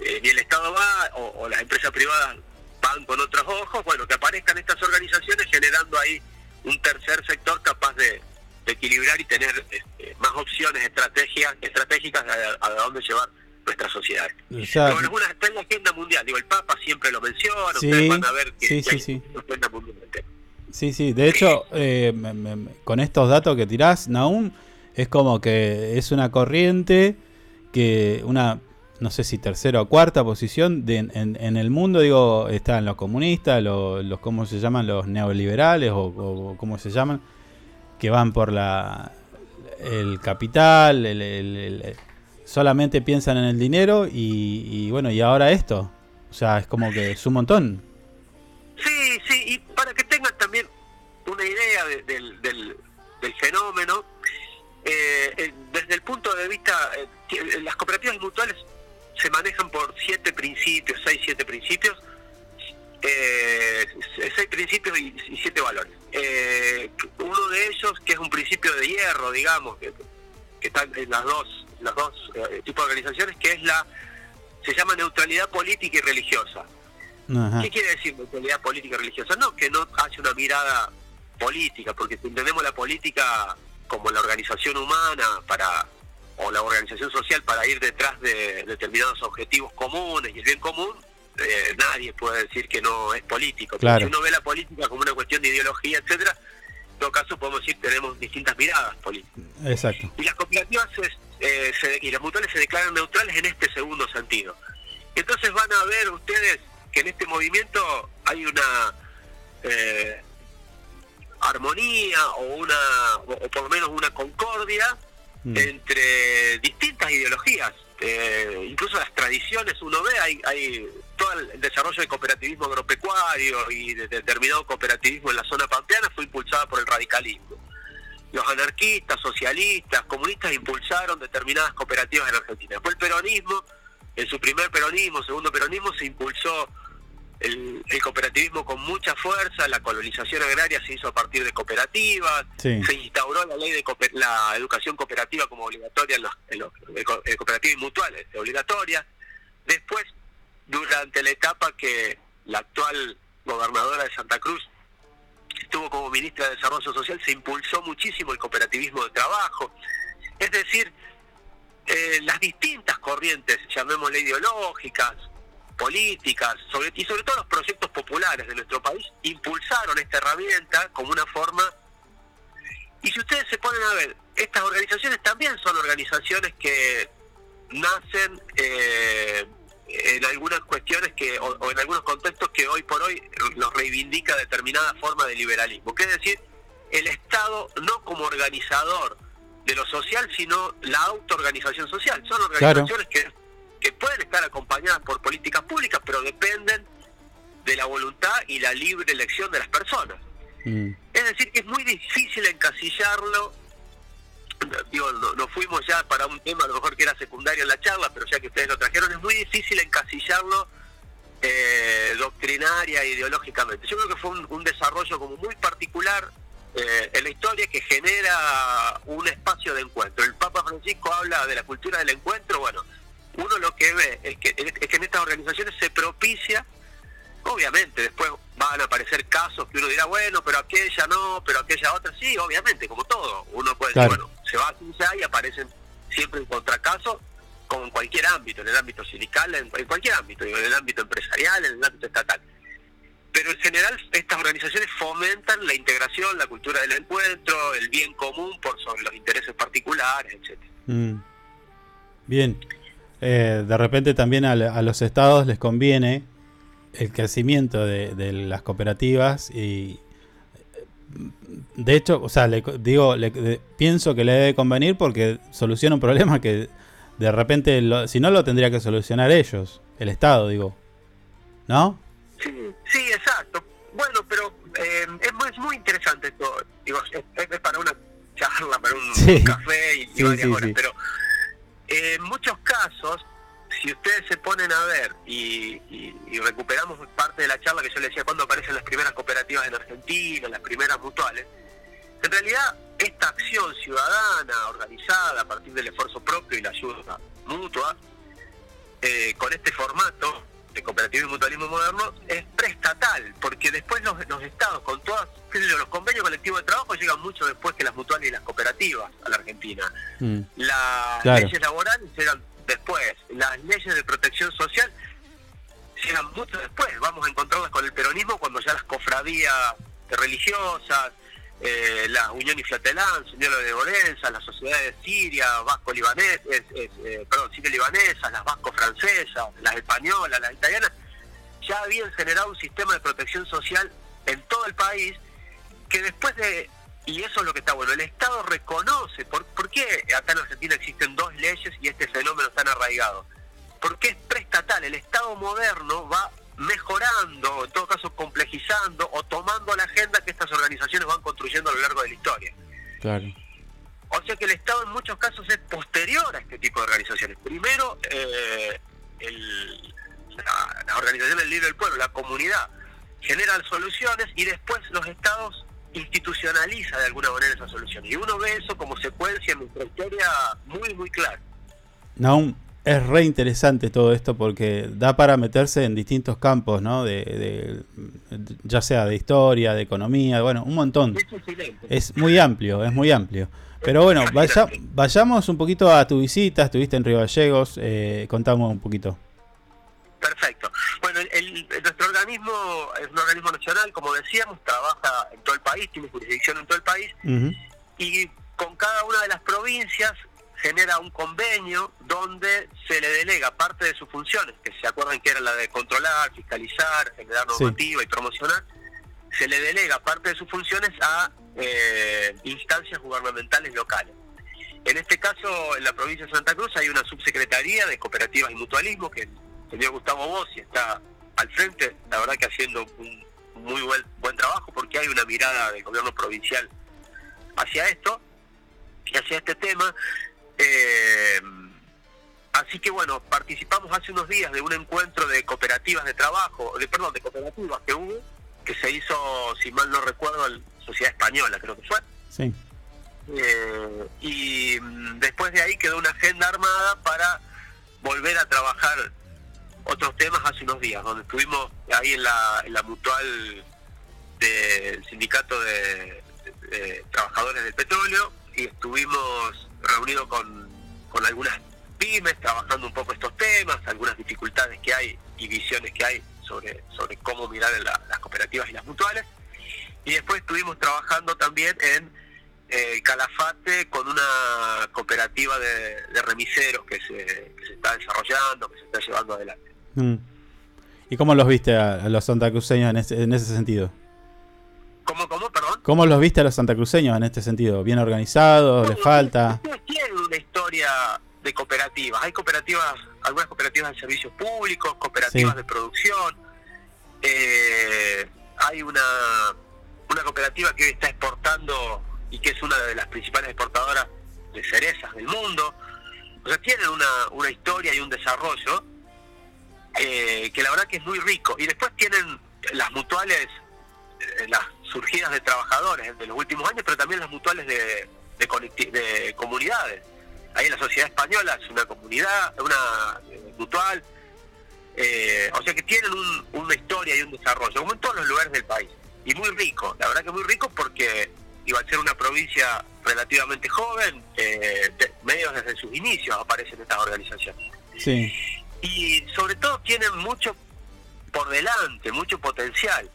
eh, ni el Estado va o, las empresas privadas van con otros ojos, bueno, que aparezcan estas organizaciones generando ahí un tercer sector capaz de, equilibrar y tener este, más opciones estrategias, estratégicas a, dónde llevar nuestra sociedad. Pero bueno, es una, agenda mundial, digo, el Papa siempre lo menciona, ustedes van a ver que, sí, sí, sí. agenda mundial Sí, sí, de hecho, eh, con estos datos que tirás, Naum, es como que es una corriente que una, no sé si tercera o cuarta posición de, en, el mundo, digo, están los comunistas, los, los ¿cómo se llaman? Los neoliberales o, cómo se llaman, que van por la el capital, el, solamente piensan en el dinero y, y bueno, y ahora esto. O sea, es como que es un montón. Sí, sí, y para que tengan también una idea del, del, fenómeno, eh, desde el punto de vista, eh, las cooperativas mutuales se manejan por siete principios, seis, siete principios, eh, seis principios y, siete valores. uno de ellos, que es un principio de hierro, digamos, que, que están en las dos, las dos tipos de organizaciones, que es la, se llama neutralidad política y religiosa. ¿Qué quiere decir neutralidad política y religiosa? No, que no haya una mirada política, porque si entendemos la política como la organización humana para o la organización social para ir detrás de determinados objetivos comunes y el bien común, eh, nadie puede decir que no es político. Si uno ve la política como una cuestión de ideología, etcétera, en todo caso podemos decir que tenemos distintas miradas políticas. Exacto. Y las cooperativas eh, y las mutuales se declaran neutrales en este segundo sentido. Entonces van a ver ustedes que en este movimiento hay una eh, armonía o una o por lo menos una concordia mm. entre distintas ideologías eh, incluso las tradiciones uno ve hay, hay todo el desarrollo de cooperativismo agropecuario y de determinado cooperativismo en la zona pampeana fue impulsada por el radicalismo los anarquistas, socialistas, comunistas impulsaron determinadas cooperativas en Argentina. Después el peronismo en su primer peronismo, segundo peronismo, se impulsó el, cooperativismo con mucha fuerza, la colonización agraria se hizo a partir de cooperativas, se instauró la ley de la educación cooperativa como obligatoria en los, en cooperativas mutuales, obligatoria. Después, durante la etapa que la actual gobernadora de Santa Cruz estuvo como ministra de Desarrollo Social, se impulsó muchísimo el cooperativismo de trabajo. Es decir, eh, las distintas corrientes, llamémosle ideológicas, políticas sobre, y sobre todo los proyectos populares de nuestro país, impulsaron esta herramienta como una forma... Y si ustedes se ponen a ver, estas organizaciones también son organizaciones que nacen eh, en algunas cuestiones que o, en algunos contextos que hoy por hoy los reivindica determinada forma de liberalismo. Que es decir, el Estado no como organizador de lo social, sino la autoorganización social. Son organizaciones que, que pueden estar acompañadas por políticas públicas, pero dependen de la voluntad y la libre elección de las personas. Mm. Es decir, que es muy difícil encasillarlo. Digo, no, fuimos ya para un tema, a lo mejor que era secundario en la charla, pero ya que ustedes lo trajeron, es muy difícil encasillarlo eh, doctrinaria e ideológicamente. Yo creo que fue un desarrollo como muy particular eh, en la historia que genera un espacio de encuentro. El Papa Francisco habla de la cultura del encuentro, bueno, uno lo que ve es que, es que en estas organizaciones se propicia, obviamente, después van a aparecer casos que uno dirá, bueno, pero aquella no, pero aquella otra, sí, obviamente, como todo, uno puede decir, bueno, se va a y aparecen siempre en contracasos, como en cualquier ámbito, en el ámbito sindical, en, en cualquier ámbito, en el ámbito empresarial, en el ámbito estatal pero en general estas organizaciones fomentan la integración, la cultura del encuentro, el bien común por sobre los intereses particulares, etcétera. Mm. Bien. Eh, de repente también a, los estados les conviene el crecimiento de, las cooperativas y de hecho, o sea, le, digo, le, pienso que le debe convenir porque soluciona un problema que de repente, si no lo tendría que solucionar ellos, el Estado, digo, ¿no? Sí, sí, exacto. Bueno, pero eh, es, muy, muy interesante esto. Digo, es, para una charla, para un café y, varias horas, pero si ustedes se ponen a ver y, recuperamos parte de la charla que yo les decía cuando aparecen las primeras cooperativas en Argentina, las primeras mutuales, en realidad esta acción ciudadana organizada a partir del esfuerzo propio y la ayuda mutua, eh, con este formato, de cooperativismo y mutualismo moderno es preestatal, porque después los, los estados, con todos los convenios colectivos de trabajo, llegan mucho después que las mutuales y las cooperativas a la Argentina. Mm. Las leyes laborales llegan después, las leyes de protección social llegan mucho después. Vamos a encontrarlas con el peronismo cuando ya las cofradías religiosas, eh, la Unión y Flatelán, Señora de Bolenza, las sociedades siria, vasco-libanesas, eh, perdón, sirio-libanesas, las vasco-francesas, las españolas, las italianas, ya habían generado un sistema de protección social en todo el país que después de, y eso es lo que está bueno, el Estado reconoce, ¿por, ¿por qué acá en Argentina existen dos leyes y este fenómeno tan arraigado? Porque es preestatal, el Estado moderno va mejorando, en todo caso complejizando o tomando la agenda que estas organizaciones van construyendo a lo largo de la historia. Claro. O sea que el Estado en muchos casos es posterior a este tipo de organizaciones. Primero, eh, la, organización del libre del pueblo, la comunidad, genera soluciones y después los estados institucionaliza de alguna manera esas soluciones. Y uno ve eso como secuencia en nuestra historia muy, muy clara. No, es re interesante todo esto porque da para meterse en distintos campos, ¿no? De, ya sea de historia, de economía, bueno, un montón. Es muy amplio, es muy amplio. Pero bueno, vaya, vayamos un poquito a tu visita, estuviste en Río Gallegos, eh, contamos un poquito. Perfecto. Bueno, nuestro organismo es un organismo nacional, como decíamos, trabaja en todo el país, tiene jurisdicción en todo el país, y con cada una de las provincias genera un convenio donde se le delega parte de sus funciones, que se acuerdan que era la de controlar, fiscalizar, generar normativa y promocionar, se le delega parte de sus funciones a eh, instancias gubernamentales locales. En este caso, en la provincia de Santa Cruz hay una subsecretaría de cooperativas y mutualismo que el señor Gustavo Bossi está al frente, la verdad que haciendo un muy buen, buen trabajo porque hay una mirada del gobierno provincial hacia esto y hacia este tema eh, así que bueno, participamos hace unos días de un encuentro de cooperativas de trabajo, de perdón, de cooperativas que hubo, que se hizo, si mal no recuerdo, en Sociedad Española, creo que fue. Sí. Eh, y mm, después de ahí quedó una agenda armada para volver a trabajar otros temas hace unos días, donde estuvimos ahí en la, mutual del sindicato de trabajadores del petróleo y estuvimos reunido con, con algunas pymes, trabajando un poco estos temas, algunas dificultades que hay y visiones que hay sobre, sobre cómo mirar las cooperativas y las mutuales. Y después estuvimos trabajando también en eh, Calafate con una cooperativa de, remiseros que se, está desarrollando, que se está llevando adelante. Mm. ¿Y cómo los viste a, los santacruceños en ese, en ese sentido? ¿Cómo, cómo, perdón? ¿Cómo los viste a los santacruceños en este sentido? ¿Bien organizados? ¿Les falta? Tienen una historia de cooperativas. Hay cooperativas, algunas cooperativas de servicios públicos, cooperativas de producción. Eh, hay una, una cooperativa que está exportando y que es una de las principales exportadoras de cerezas del mundo. O sea, tienen una, una historia y un desarrollo eh, que la verdad que es muy rico. Y después tienen las mutuales eh, las surgidas de trabajadores de los últimos años, pero también las mutuales de, de, comunidades. Ahí en la sociedad española es una comunidad, una eh, mutual, eh, o sea que tienen una historia y un desarrollo, como en todos los lugares del país. Y muy rico, la verdad que muy rico porque iba a ser una provincia relativamente joven, eh, medios desde sus inicios aparecen estas organizaciones. Sí. Y sobre todo tienen mucho por delante, mucho potencial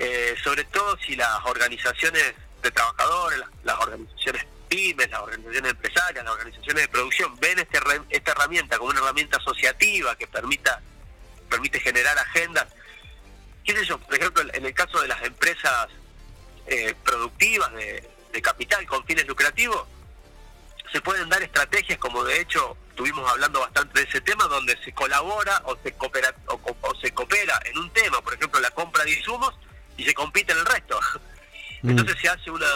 eh, sobre todo si las organizaciones de trabajadores, las, organizaciones pymes, las organizaciones empresarias, las organizaciones de producción ven este, esta herramienta como una herramienta asociativa que permita permite generar agendas. ¿Qué sé yo? Por ejemplo, en el caso de las empresas eh, productivas de, capital con fines lucrativos, se pueden dar estrategias como de hecho estuvimos hablando bastante de ese tema donde se colabora o se coopera o, se coopera en un tema, por ejemplo la compra de insumos y se compite en el resto. Mm. Entonces se hace una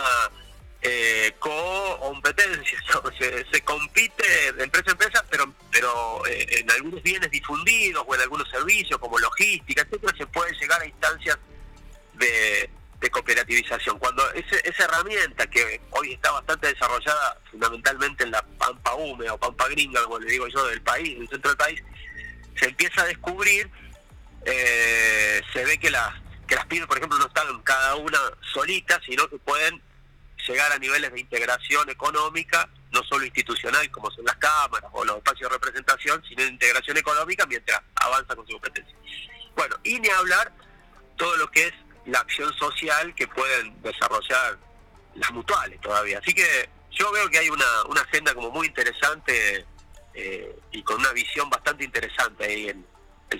eh, competencia, se, se, compite de empresa a empresa, pero pero eh, en algunos bienes difundidos o en algunos servicios como logística, etcétera, se puede llegar a instancias de, de cooperativización. Cuando esa herramienta que hoy está bastante desarrollada fundamentalmente en la pampa húmeda o pampa gringa, como le digo yo, del país, del centro del país, se empieza a descubrir, eh, se ve que las, que las pymes, por ejemplo, no están cada una solita, sino que pueden llegar a niveles de integración económica, no solo institucional como son las cámaras o los espacios de representación, sino de integración económica mientras avanza con su competencia. Bueno, y ni hablar todo lo que es la acción social que pueden desarrollar las mutuales todavía. Así que yo veo que hay una, una agenda como muy interesante eh, y con una visión bastante interesante ahí en,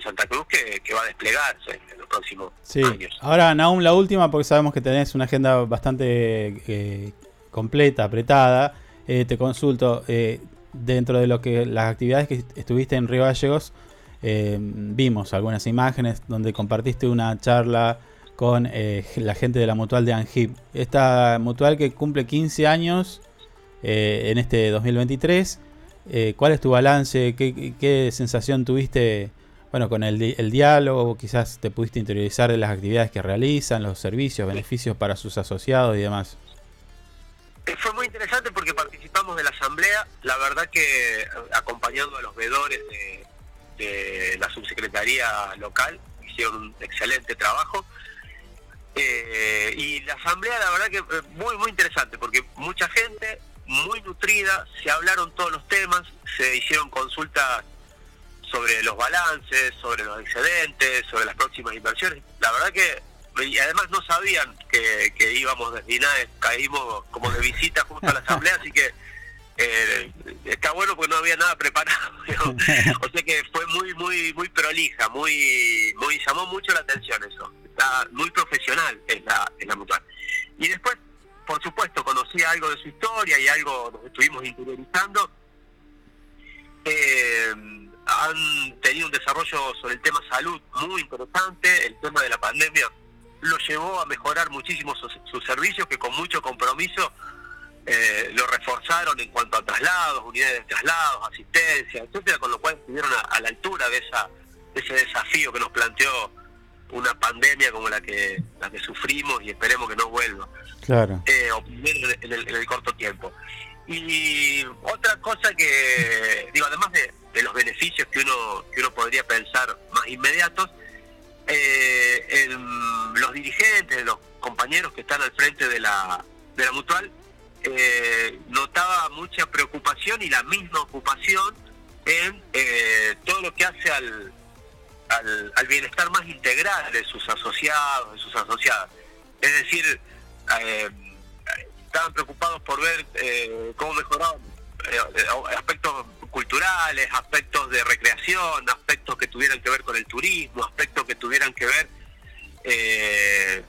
Santa Cruz que, va a desplegarse en los próximos sí. años. Ahora, Naum, la última, porque sabemos que tenés una agenda bastante eh, completa, apretada. Eh, te consulto, dentro de lo que las actividades que estuviste en Río Gallegos, vimos algunas imágenes donde compartiste una charla con eh, la gente de la mutual de Angip. Esta mutual que cumple 15 años eh, en este 2023. Eh, ¿Cuál es tu balance? ¿Qué, sensación tuviste bueno, con el, el, diálogo? Quizás te pudiste interiorizar de las actividades que realizan, los servicios, beneficios para sus asociados y demás. Fue muy interesante porque participamos de la asamblea. La verdad que acompañando a los veedores de la subsecretaría local, hicieron un excelente trabajo eh, y la asamblea, la verdad que eh, muy, muy interesante, porque mucha gente, muy nutrida, se hablaron todos los temas, se hicieron consultas sobre los balances, sobre los excedentes, sobre las próximas inversiones. La verdad que, y además no sabían que, que íbamos desde INAE, caímos como de visita justo a la asamblea, así que eh, está bueno porque no había nada preparado. o sea que fue muy, muy, muy prolija, muy, muy, llamó mucho la atención eso está muy profesional en la, en la mutual. Y después, por supuesto, conocí algo de su historia y algo nos estuvimos interiorizando. Eh, han tenido un desarrollo sobre el tema salud muy importante, el tema de la pandemia lo llevó a mejorar muchísimo sus, servicios que con mucho compromiso eh, lo reforzaron en cuanto a traslados, unidades de traslados, asistencia, etcétera, con lo cual estuvieron a, la altura de esa de ese desafío que nos planteó una pandemia como la que la que sufrimos y esperemos que no vuelva. Claro. Eh, en, el, corto tiempo. Y otra cosa que, digo, además de, los beneficios que uno, que uno podría pensar más inmediatos, eh, los dirigentes, los compañeros que están al frente de la, de la mutual, eh, notaba mucha preocupación y la misma ocupación en eh, todo lo que hace al, al, bienestar más integral de sus asociados, de sus asociadas. Es decir, eh, estaban preocupados por ver eh, cómo mejorar eh, aspectos culturales, aspectos de recreación, aspectos que tuvieran que ver con el turismo, aspectos que tuvieran que ver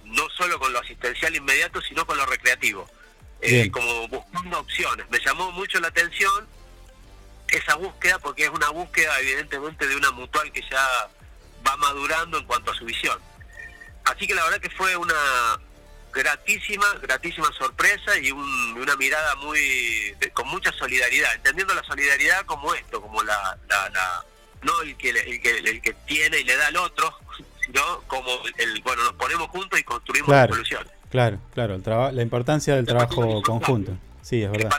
no solo con lo asistencial inmediato, sino con lo recreativo, como buscando opciones. Me llamó mucho la atención esa búsqueda porque es una búsqueda evidentemente de una mutual que ya va madurando en cuanto a su visión. Así que la verdad que fue una gratísima, gratísima sorpresa y una mirada muy con mucha solidaridad, entendiendo la solidaridad como esto, como la, la, no el que, el que el que tiene y le da al otro, sino como el bueno nos ponemos juntos y construimos soluciones. Claro, claro, el la importancia del trabajo conjunto. Sí, es verdad.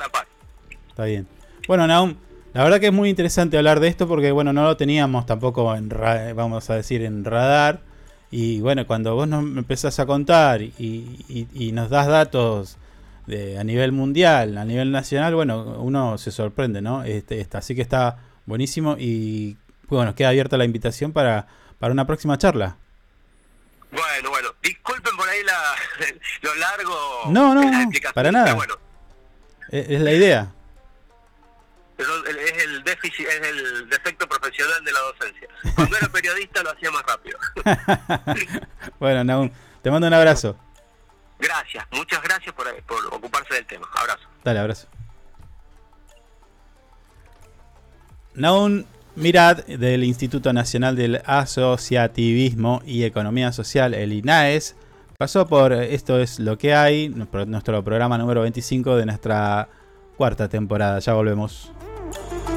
Está bien. Bueno, Naum, la verdad que es muy interesante hablar de esto porque, bueno, no lo teníamos tampoco en, vamos a decir, en radar. Y bueno, cuando vos nos empezás a contar y, nos das datos de, a nivel mundial, a nivel nacional, bueno, uno se sorprende, ¿no? Este, así que está buenísimo y bueno, queda abierta la invitación para, para una próxima charla. Bueno, bueno, disculpen por ahí lo largo. No, no, no para nada. Bueno. Es, la idea. Es el déficit, es el defecto profesional de la docencia. Cuando era periodista lo hacía más rápido. bueno, Naun, te mando un abrazo. Gracias, muchas gracias por, por ocuparse del tema. Abrazo. Dale, abrazo. Naun Mirad del Instituto Nacional del Asociativismo y Economía Social, el INAES, pasó por Esto es lo que hay, nuestro programa número 25 de nuestra cuarta temporada. Ya volvemos. Bye.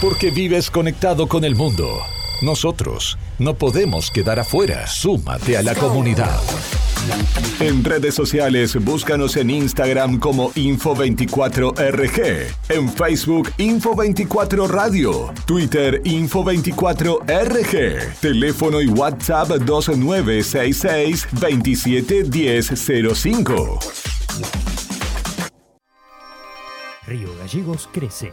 Porque vives conectado con el mundo. Nosotros no podemos quedar afuera. Súmate a la comunidad. En redes sociales, búscanos en Instagram como Info24RG, en Facebook Info24 Radio, Twitter Info24RG, teléfono y WhatsApp 2966 271005. Río Gallegos crece.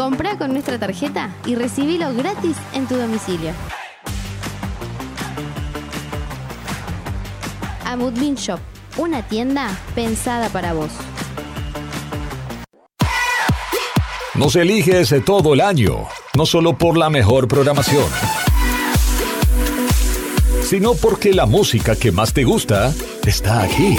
Comprá con nuestra tarjeta y recibilo gratis en tu domicilio. Amudbin Shop, una tienda pensada para vos. Nos eliges todo el año, no solo por la mejor programación, sino porque la música que más te gusta está aquí.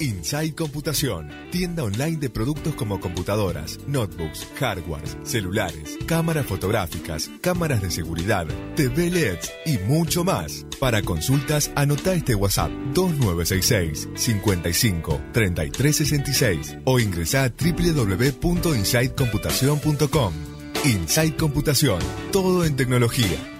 Inside Computación, tienda online de productos como computadoras, notebooks, hardwares, celulares, cámaras fotográficas, cámaras de seguridad, TV LEDs y mucho más. Para consultas, anota este WhatsApp 2966 55 3366 o ingresa a www.insidecomputación.com. Inside Computación, todo en tecnología.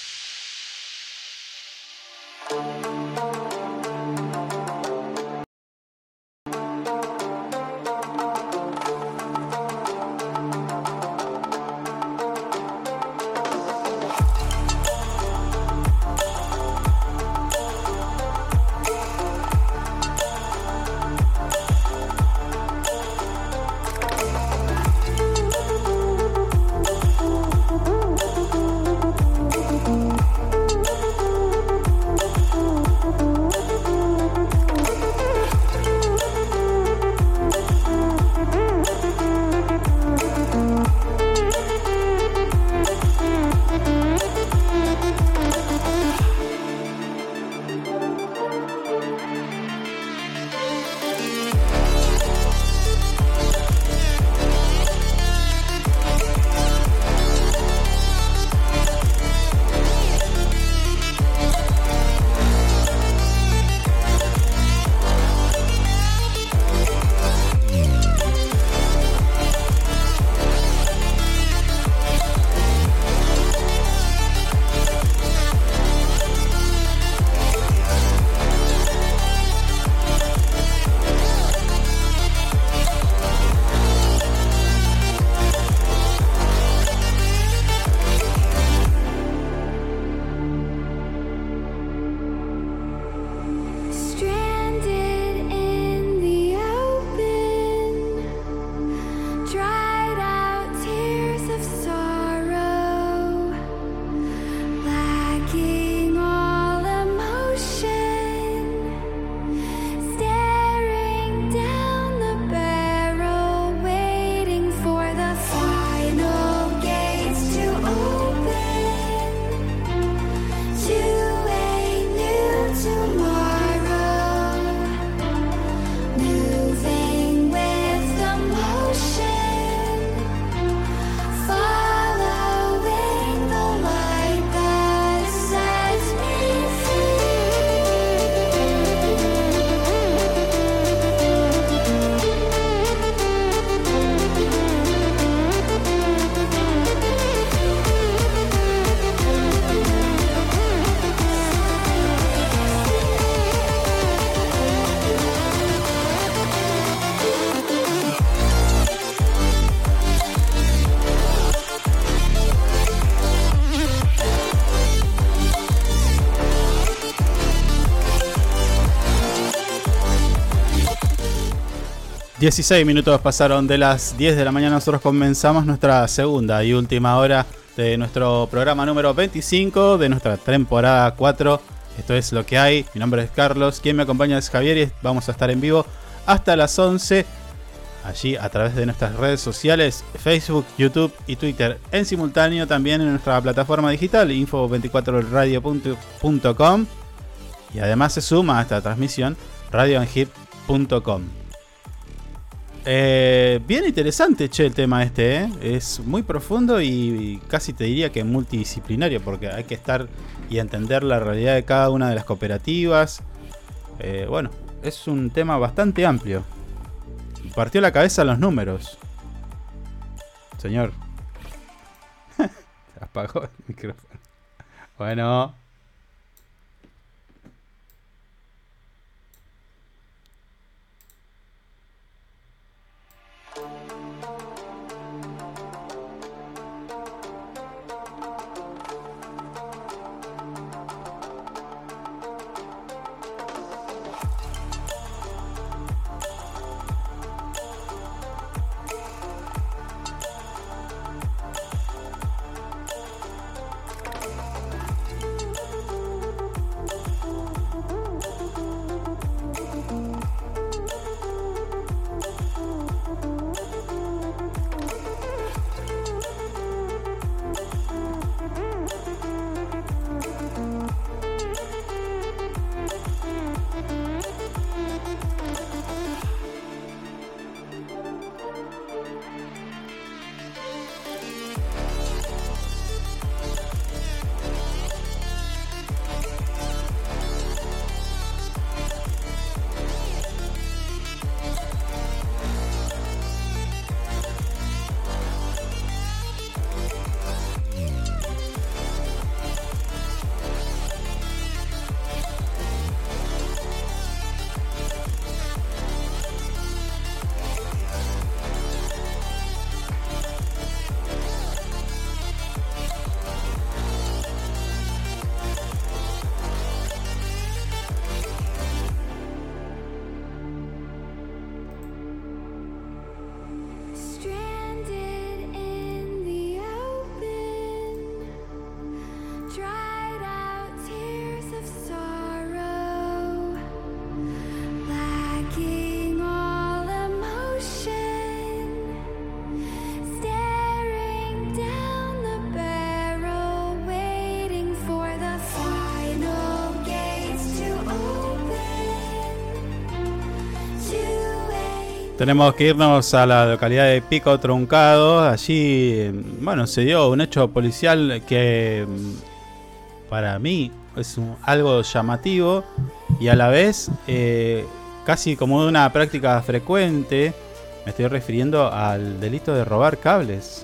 16 minutos pasaron de las 10 de la mañana. Nosotros comenzamos nuestra segunda y última hora de nuestro programa número 25 de nuestra temporada 4. Esto es lo que hay. Mi nombre es Carlos. Quien me acompaña es Javier y vamos a estar en vivo hasta las 11. Allí a través de nuestras redes sociales, Facebook, YouTube y Twitter. En simultáneo también en nuestra plataforma digital, info24radio.com. Y además se suma a esta transmisión radioanhip.com. Eh, bien interesante, che, el tema este, ¿eh? Es muy profundo y, casi te diría que multidisciplinario, porque hay que estar y entender la realidad de cada una de las cooperativas. Eh, bueno, es un tema bastante amplio. partió la cabeza los números. Señor. Apagó el micrófono. Bueno. Tenemos que irnos a la localidad de Pico Truncado. Allí, bueno, se dio un hecho policial que mm, para mí es algo llamativo y a la vez eh, casi como una práctica frecuente. Me estoy refiriendo al delito de robar cables.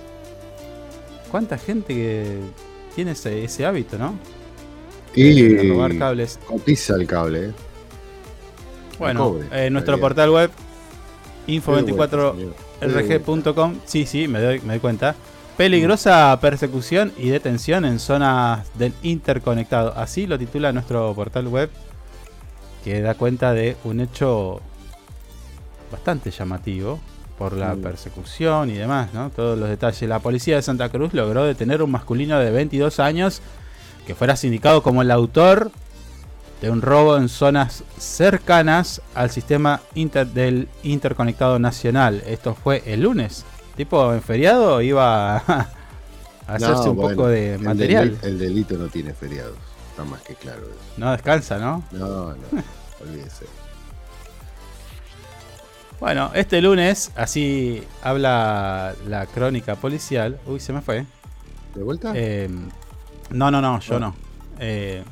¿Cuánta gente que tiene ese, hábito, no? Y robar cables. Cotiza el cable. ¿eh? Bueno, en nuestro portal web info24rg.com. Sí, sí, me doy, me doy cuenta. Peligrosa persecución y detención en zonas del interconectado. Así lo titula nuestro portal web, que da cuenta de un hecho bastante llamativo por la persecución y demás, ¿no? Todos los detalles. La policía de Santa Cruz logró detener un masculino de 22 años que fuera sindicado como el autor de un robo en zonas cercanas al sistema del interconectado nacional. Esto fue el lunes. Tipo, en feriado iba a hacerse un poco de material. el delito no tiene feriados, está más que claro. No descansa, ¿no? No, no, olvídese. Bueno, este lunes, así habla la crónica policial. Uy, se me fue. ¿De vuelta? Eh, no, no, no, yo ah. no. Eh,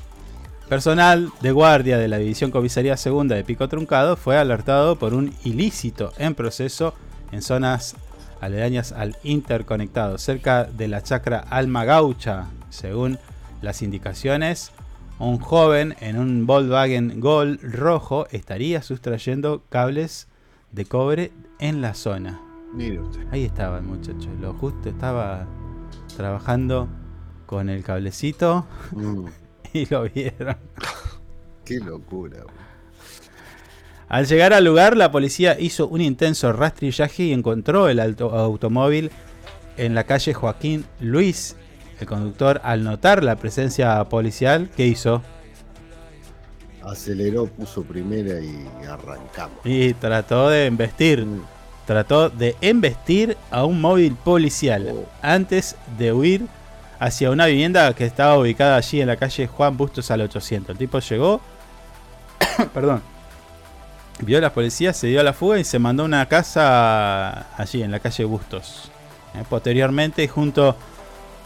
Personal de guardia de la División Comisaría Segunda de Pico Truncado fue alertado por un ilícito en proceso en zonas aledañas al interconectado, cerca de la chacra Alma Gaucha. Según las indicaciones, un joven en un Volkswagen Gol rojo estaría sustrayendo cables de cobre en la zona. Ahí estaba el muchacho, lo justo estaba trabajando con el cablecito. Mm. Y lo vieron. Qué locura. Al llegar al lugar, la policía hizo un intenso rastrillaje y encontró el automóvil en la calle Joaquín Luis. El conductor, al notar la presencia policial, ¿qué hizo? Aceleró, puso primera y arrancamos. Y trató de embestir. Mm. Trató de embestir a un móvil policial oh. antes de huir hacia una vivienda que estaba ubicada allí en la calle Juan Bustos al 800. El tipo llegó, perdón, vio a la policía, se dio a la fuga y se mandó a una casa allí en la calle Bustos. Eh, posteriormente, junto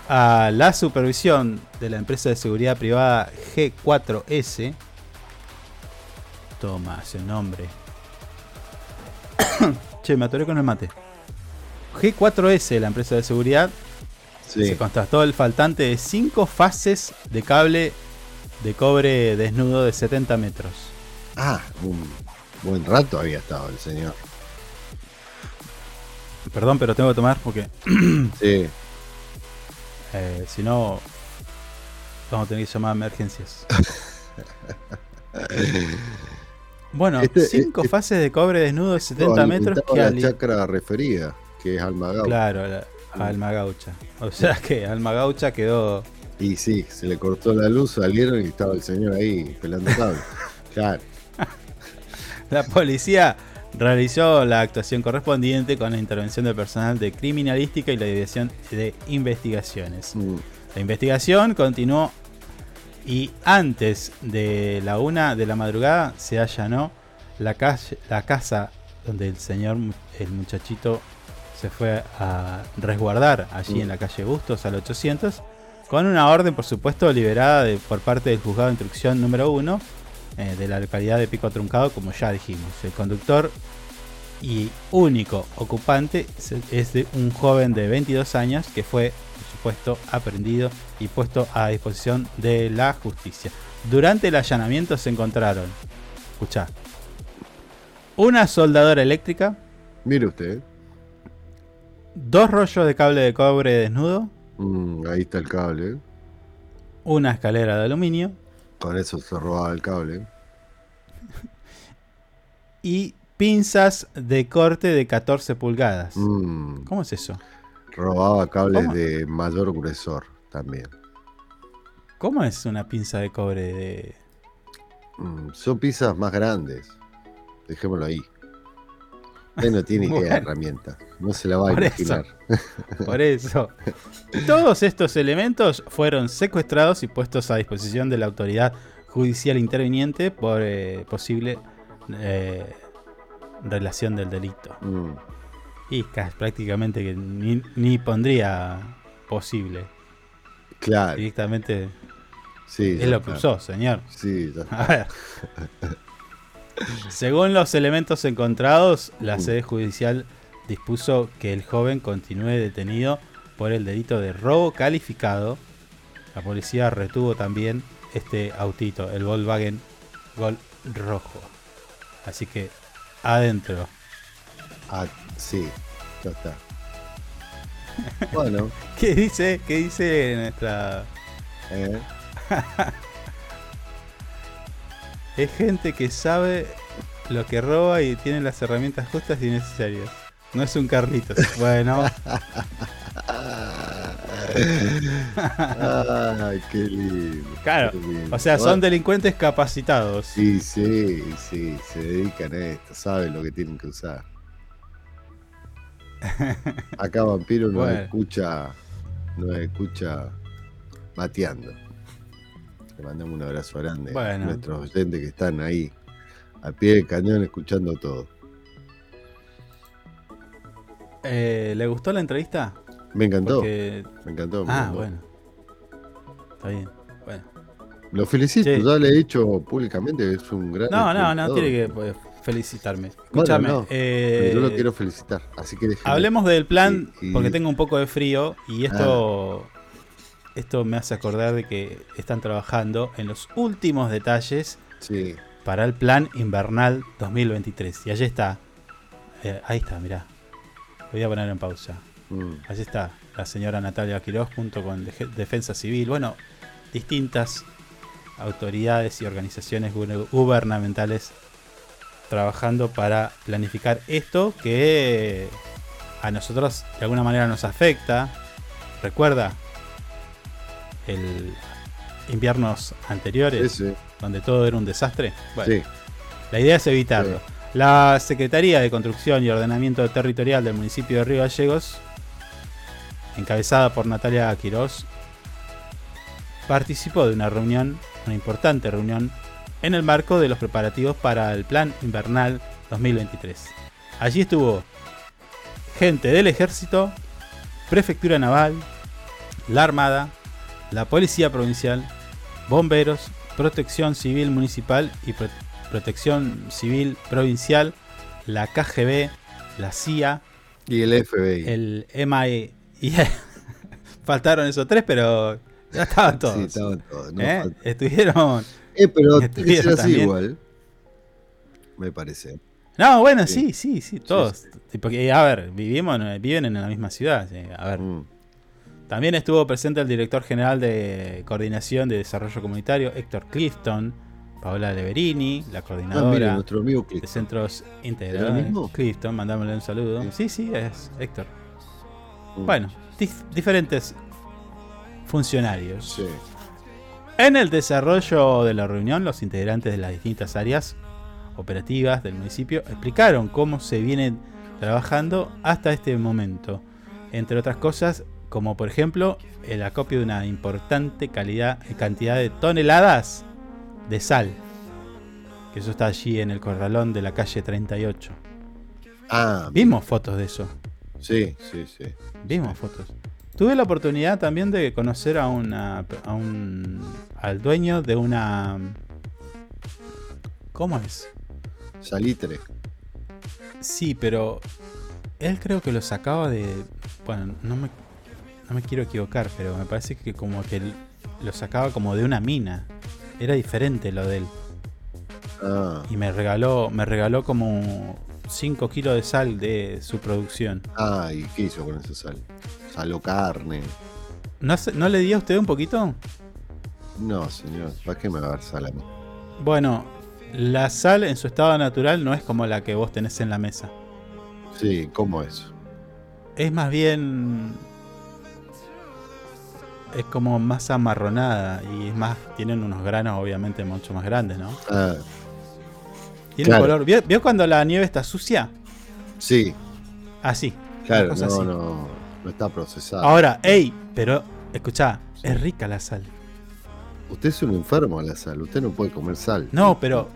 a la supervisión de la empresa de seguridad privada G4S, toma ese nombre. Che, me atoré con el mate. G4S, la empresa de seguridad, se contrató el faltante de 5 fases de cable de cobre desnudo de 70 metros. Ah, un buen rato había estado el señor. Perdón, pero tengo que tomar porque. sí. Eh, si no, vamos a tener que llamar a emergencias. bueno, 5 este, eh, fases de cobre desnudo de 70 metros que la chacra referida, que es Alma Gaucha. Claro, la, Alma Gaucha. O sea que Alma Gaucha quedó. Y sí, se le cortó la luz, salieron y estaba el señor ahí pelando cable. claro. La policía realizó la actuación correspondiente con la intervención del personal de criminalística y la dirección de investigaciones. Mm. La investigación continuó y antes de la una de la madrugada se allanó la, calle, la casa donde el señor, el muchachito, se fue a resguardar allí en la calle Bustos al 800, con una orden, por supuesto, liberada por parte del juzgado de instrucción número 1 eh, de la localidad de Pico Truncado, como ya dijimos. El conductor y único ocupante es de un joven de 22 años que fue, por supuesto, aprendido y puesto a disposición de la justicia. Durante el allanamiento se encontraron, escucha, una soldadora eléctrica. Mire usted. Dos rollos de cable de cobre desnudo. Mm, ahí está el cable. Una escalera de aluminio. Con eso se robaba el cable. y pinzas de corte de 14 pulgadas. Mm. ¿Cómo es eso? Robaba cables de mayor gruesor también. ¿Cómo es una pinza de cobre de.? Mm, son pinzas más grandes. Dejémoslo ahí. Él no tiene idea de herramienta. No se la va a imaginar. por eso. Todos estos elementos fueron secuestrados y puestos a disposición de la autoridad judicial interviniente por eh, posible eh, relación del delito. Mm. Y prácticamente que ni, pondría posible. Claro. Directamente. Sí, es lo que usó, señor. Sí, A ver. Según los elementos encontrados, la sede judicial dispuso que el joven continúe detenido por el delito de robo calificado. La policía retuvo también este autito, el Volkswagen Gol rojo. Así que adentro. Ah, sí, ya está. Bueno. ¿Qué dice? ¿Qué dice nuestra... Eh. es gente que sabe lo que roba y tiene las herramientas justas y necesarias. No es un Carlitos. Bueno. Ay, qué lindo. Claro. O sea, son delincuentes capacitados. Sí, sí, sí. Se dedican a esto. Saben lo que tienen que usar. Acá Vampiro nos escucha. Nos escucha mateando. Le mandamos un abrazo grande a nuestros oyentes que están ahí, a pie de cañón, escuchando todo. Eh, ¿Le gustó la entrevista? Me encantó. Me encantó. ah, bueno. Está bien. Bueno. Lo felicito, ya le he dicho públicamente es un gran. No, no, no, tiene que pues, felicitarme. Escúchame. eh, yo lo quiero felicitar. Así que Hablemos del plan, porque tengo un poco de frío y esto. Ah. Esto me hace acordar de que están trabajando en los últimos detalles para el plan invernal 2023. Y allí está. Eh, ahí está, mirá. Voy a poner en pausa. Mm. Allí está la señora Natalia Quiroz junto con Defensa Civil, bueno, distintas autoridades y organizaciones gubernamentales trabajando para planificar esto que a nosotros de alguna manera nos afecta. Recuerda el inviernos anteriores donde todo era un desastre. Bueno, la idea es evitarlo. La Secretaría de Construcción y Ordenamiento Territorial del municipio de Río Gallegos encabezada por Natalia Quirós, participó de una reunión, una importante reunión, en el marco de los preparativos para el Plan Invernal 2023. Allí estuvo gente del Ejército, Prefectura Naval, la Armada, la Policía Provincial, Bomberos, Protección Civil Municipal y Protección Civil Provincial, la KGB, la CIA. Y el FBI. El MI. Y faltaron esos tres, pero ya estaban todos. Sí, estaban todos. ¿Eh? Estuvieron. Eh, pero estuvieron así igual. Me parece. No, bueno, sí, sí, sí, todos. Porque, a ver, vivimos, viven en la misma ciudad. A ver. Mm. También estuvo presente el director general de Coordinación de Desarrollo Comunitario, Héctor Clifton, Paola Leverini, la coordinadora ah, de Centros Integrales. Clifton, mandámosle un saludo. Sí, sí, es Héctor. Mm. Bueno, diferentes funcionarios. Sí. En el desarrollo de la reunión, los integrantes de las distintas áreas operativas del municipio explicaron cómo se viene trabajando hasta este momento. Entre otras cosas, como por ejemplo el acopio de una importante calidad, cantidad de toneladas de sal. Que eso está allí en el corralón de la calle 38. Ah, Vimos fotos de eso. Sí, sí, sí. Vimos fotos. Tuve la oportunidad también de conocer a una a un al dueño de una ¿Cómo es? Salitre. Sí, pero él creo que lo sacaba de bueno, no me no me quiero equivocar, pero me parece que como que lo sacaba como de una mina. Era diferente lo de él. Ah. Y me regaló, me regaló como 5 kilos de sal de su producción. Ah, ¿y qué hizo con esa sal? ¿Sal o carne? ¿No, ¿No le dio a usted un poquito? No, señor. ¿Para qué me va a dar sal a mí? Bueno, la sal en su estado natural no es como la que vos tenés en la mesa. Sí, ¿cómo es? Es más bien es como más amarronada y es más, tienen unos granos obviamente mucho más grandes, ¿no? Ah, Tiene un color. ¿Vio, cuando la nieve está sucia? Sí. Así. Claro, no, no, no está procesada. Ahora, ey, pero escuchá, es rica la sal. Usted es un enfermo a la sal, usted no puede comer sal. No, pero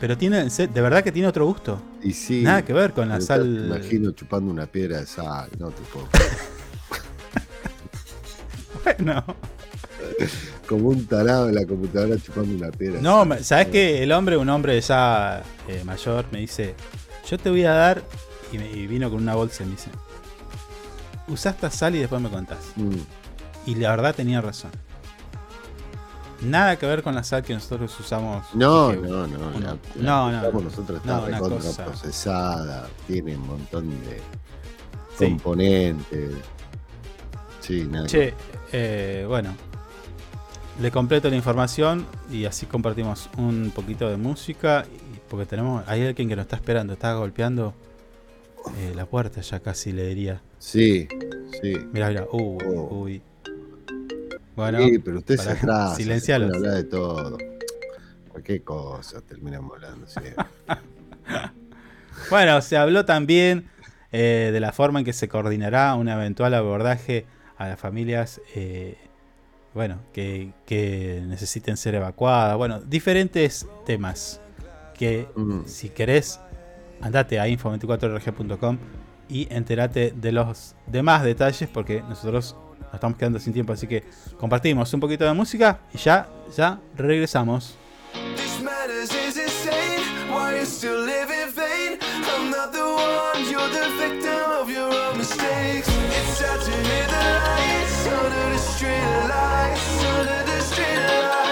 pero tiene de verdad que tiene otro gusto. Y sí. Nada que ver con la sal. Imagino chupando una piedra de sal, no te puedo. No. Como un tarado en la computadora chupando una piedra. No, ¿sabes que El hombre, un hombre ya eh, mayor, me dice: Yo te voy a dar. Y, me, vino con una bolsa y me dice: Usá esta sal y después me contás. Mm. Y la verdad tenía razón. Nada que ver con la sal que nosotros usamos. No, no, no. no, no. nosotros está procesada. Tiene un montón de componentes. Sí, nada. Che, eh, bueno, le completo la información y así compartimos un poquito de música. Porque tenemos, hay alguien que nos está esperando, está golpeando eh, la puerta ya casi le diría. Sí, sí. Mira, mira, uy, oh. uy. Bueno, sí, pero usted se atrasa. Silencialo. hablar de todo. Cualquier cosa terminamos hablando. bueno, se habló también eh, de la forma en que se coordinará un eventual abordaje a las familias eh, bueno, que, necesiten ser evacuadas. Bueno, diferentes temas que mm. si querés, andate a info24rg.com y entérate de los demás detalles porque nosotros nos estamos quedando sin tiempo, así que compartimos un poquito de música y ya, ya regresamos. Why you still live in vain? I'm not the one, you're the victim of your own mistakes. It's sad to hear the lights under the street lights, under the street lights.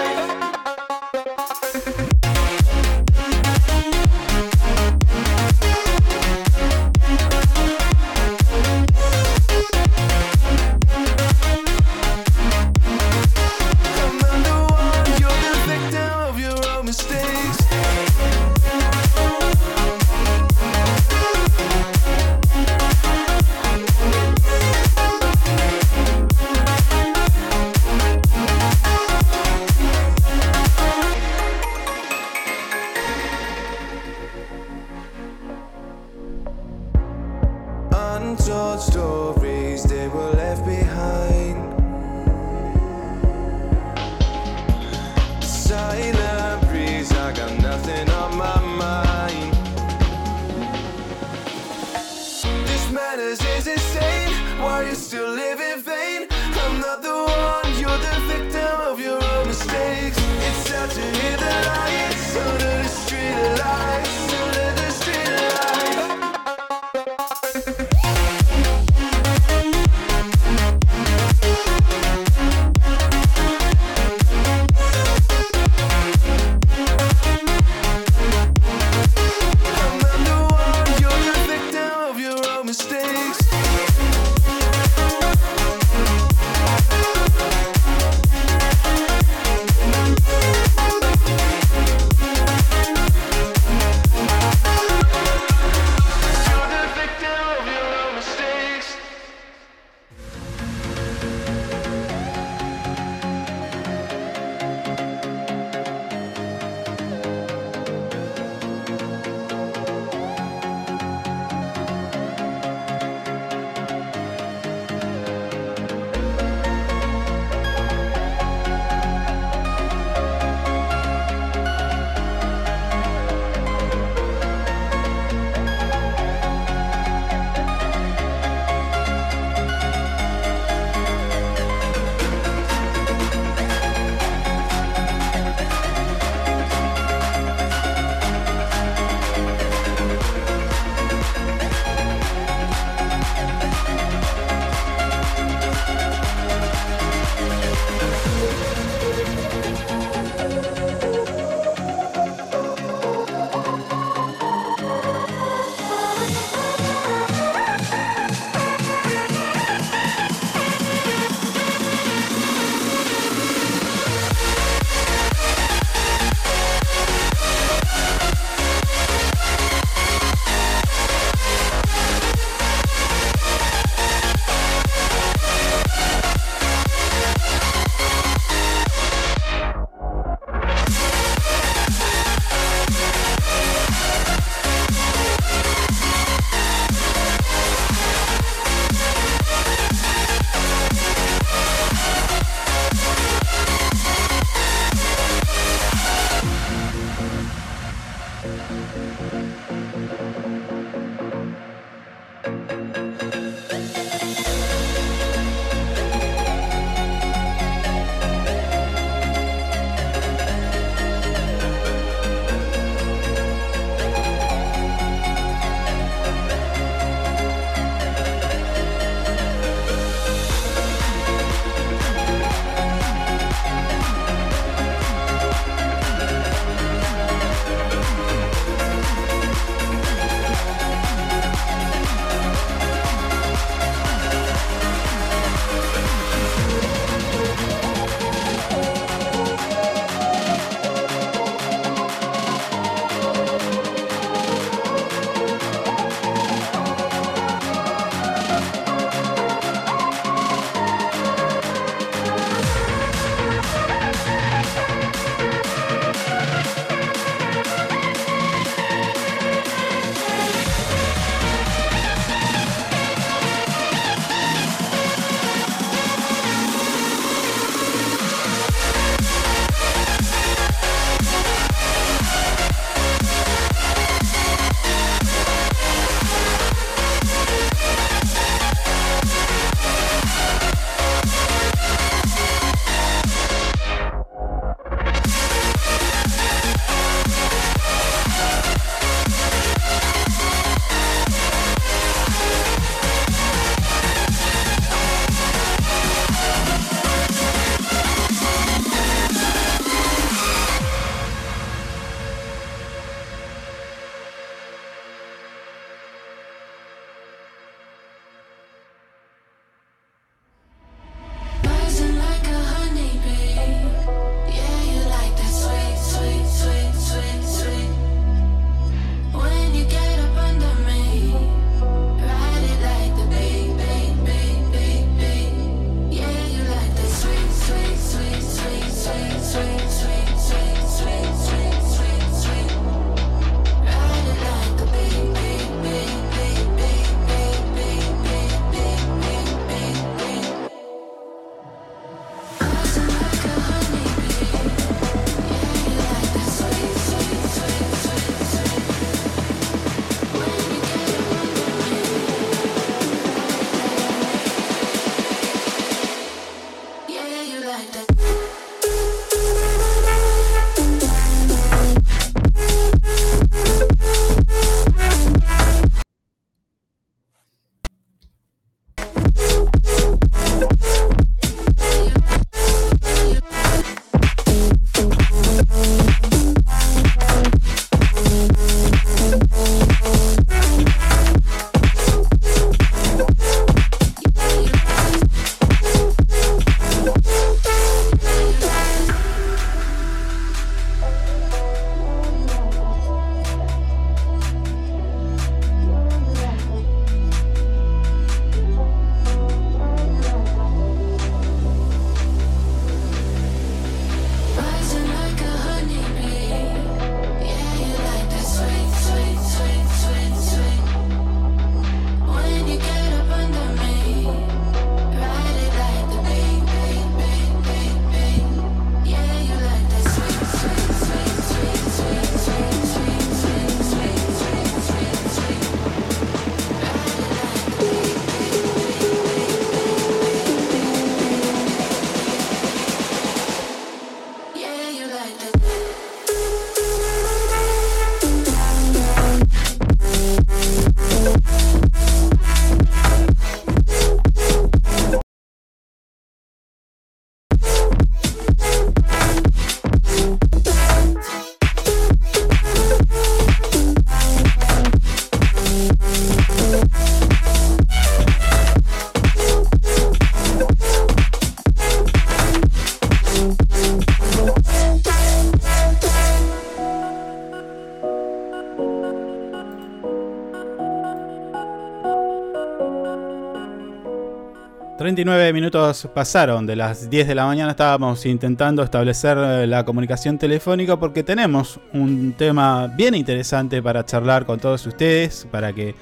29 minutos pasaron de las 10 de la mañana. Estábamos intentando establecer eh, la comunicación telefónica porque tenemos un tema bien interesante para charlar con todos ustedes, para que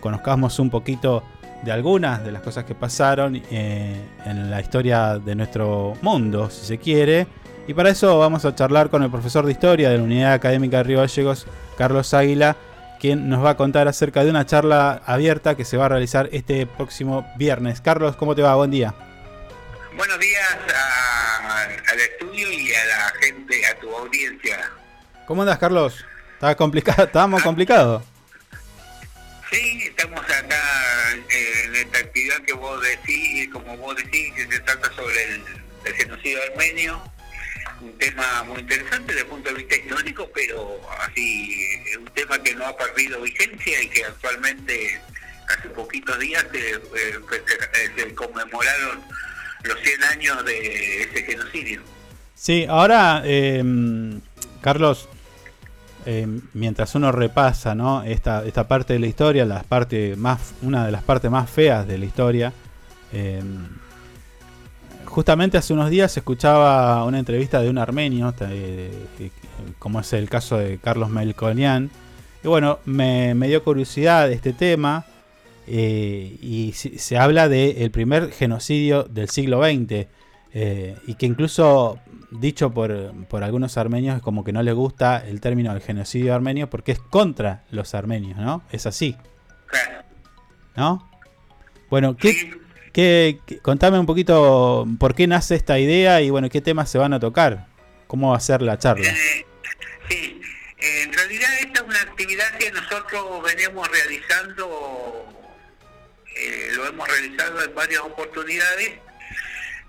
conozcamos un poquito de algunas de las cosas que pasaron eh, en la historia de nuestro mundo, si se quiere. Y para eso vamos a charlar con el profesor de historia de la Unidad Académica de Río Gallegos, Carlos Águila, quien nos va a contar acerca de una charla abierta que se va a realizar este próximo viernes. Carlos, ¿cómo te va? Buen día. Buenos días al estudio y a la gente, a tu audiencia. ¿Cómo andas, Carlos? ¿Estaba complicado? ¿Estábamos ah. complicados? Sí, estamos acá en esta actividad que vos decís, como vos decís, que se trata sobre el, el genocidio armenio un tema muy interesante desde el punto de vista histórico, pero así un tema que no ha perdido vigencia y que actualmente hace poquitos días se, eh, conmemoraron los 100 años de ese genocidio. Sí, ahora, em, Carlos, em, mientras uno repasa ¿no? esta, esta parte de la historia, las parte más, una de las partes más feas de la historia, eh, justamente hace unos días escuchaba una entrevista de un armenio, como es el caso de Carlos Melconian. Y bueno, me, dio curiosidad este tema. Eh, y se, habla del primer genocidio del siglo XX. Eh, y que incluso dicho por, por, algunos armenios es como que no les gusta el término del genocidio armenio porque es contra los armenios, ¿no? Es así. ¿No? Bueno, ¿qué, ¿Qué, contame un poquito por qué nace esta idea y bueno, qué temas se van a tocar, cómo va a ser la charla. Eh, sí, en realidad esta es una actividad que nosotros venimos realizando, eh, lo hemos realizado en varias oportunidades,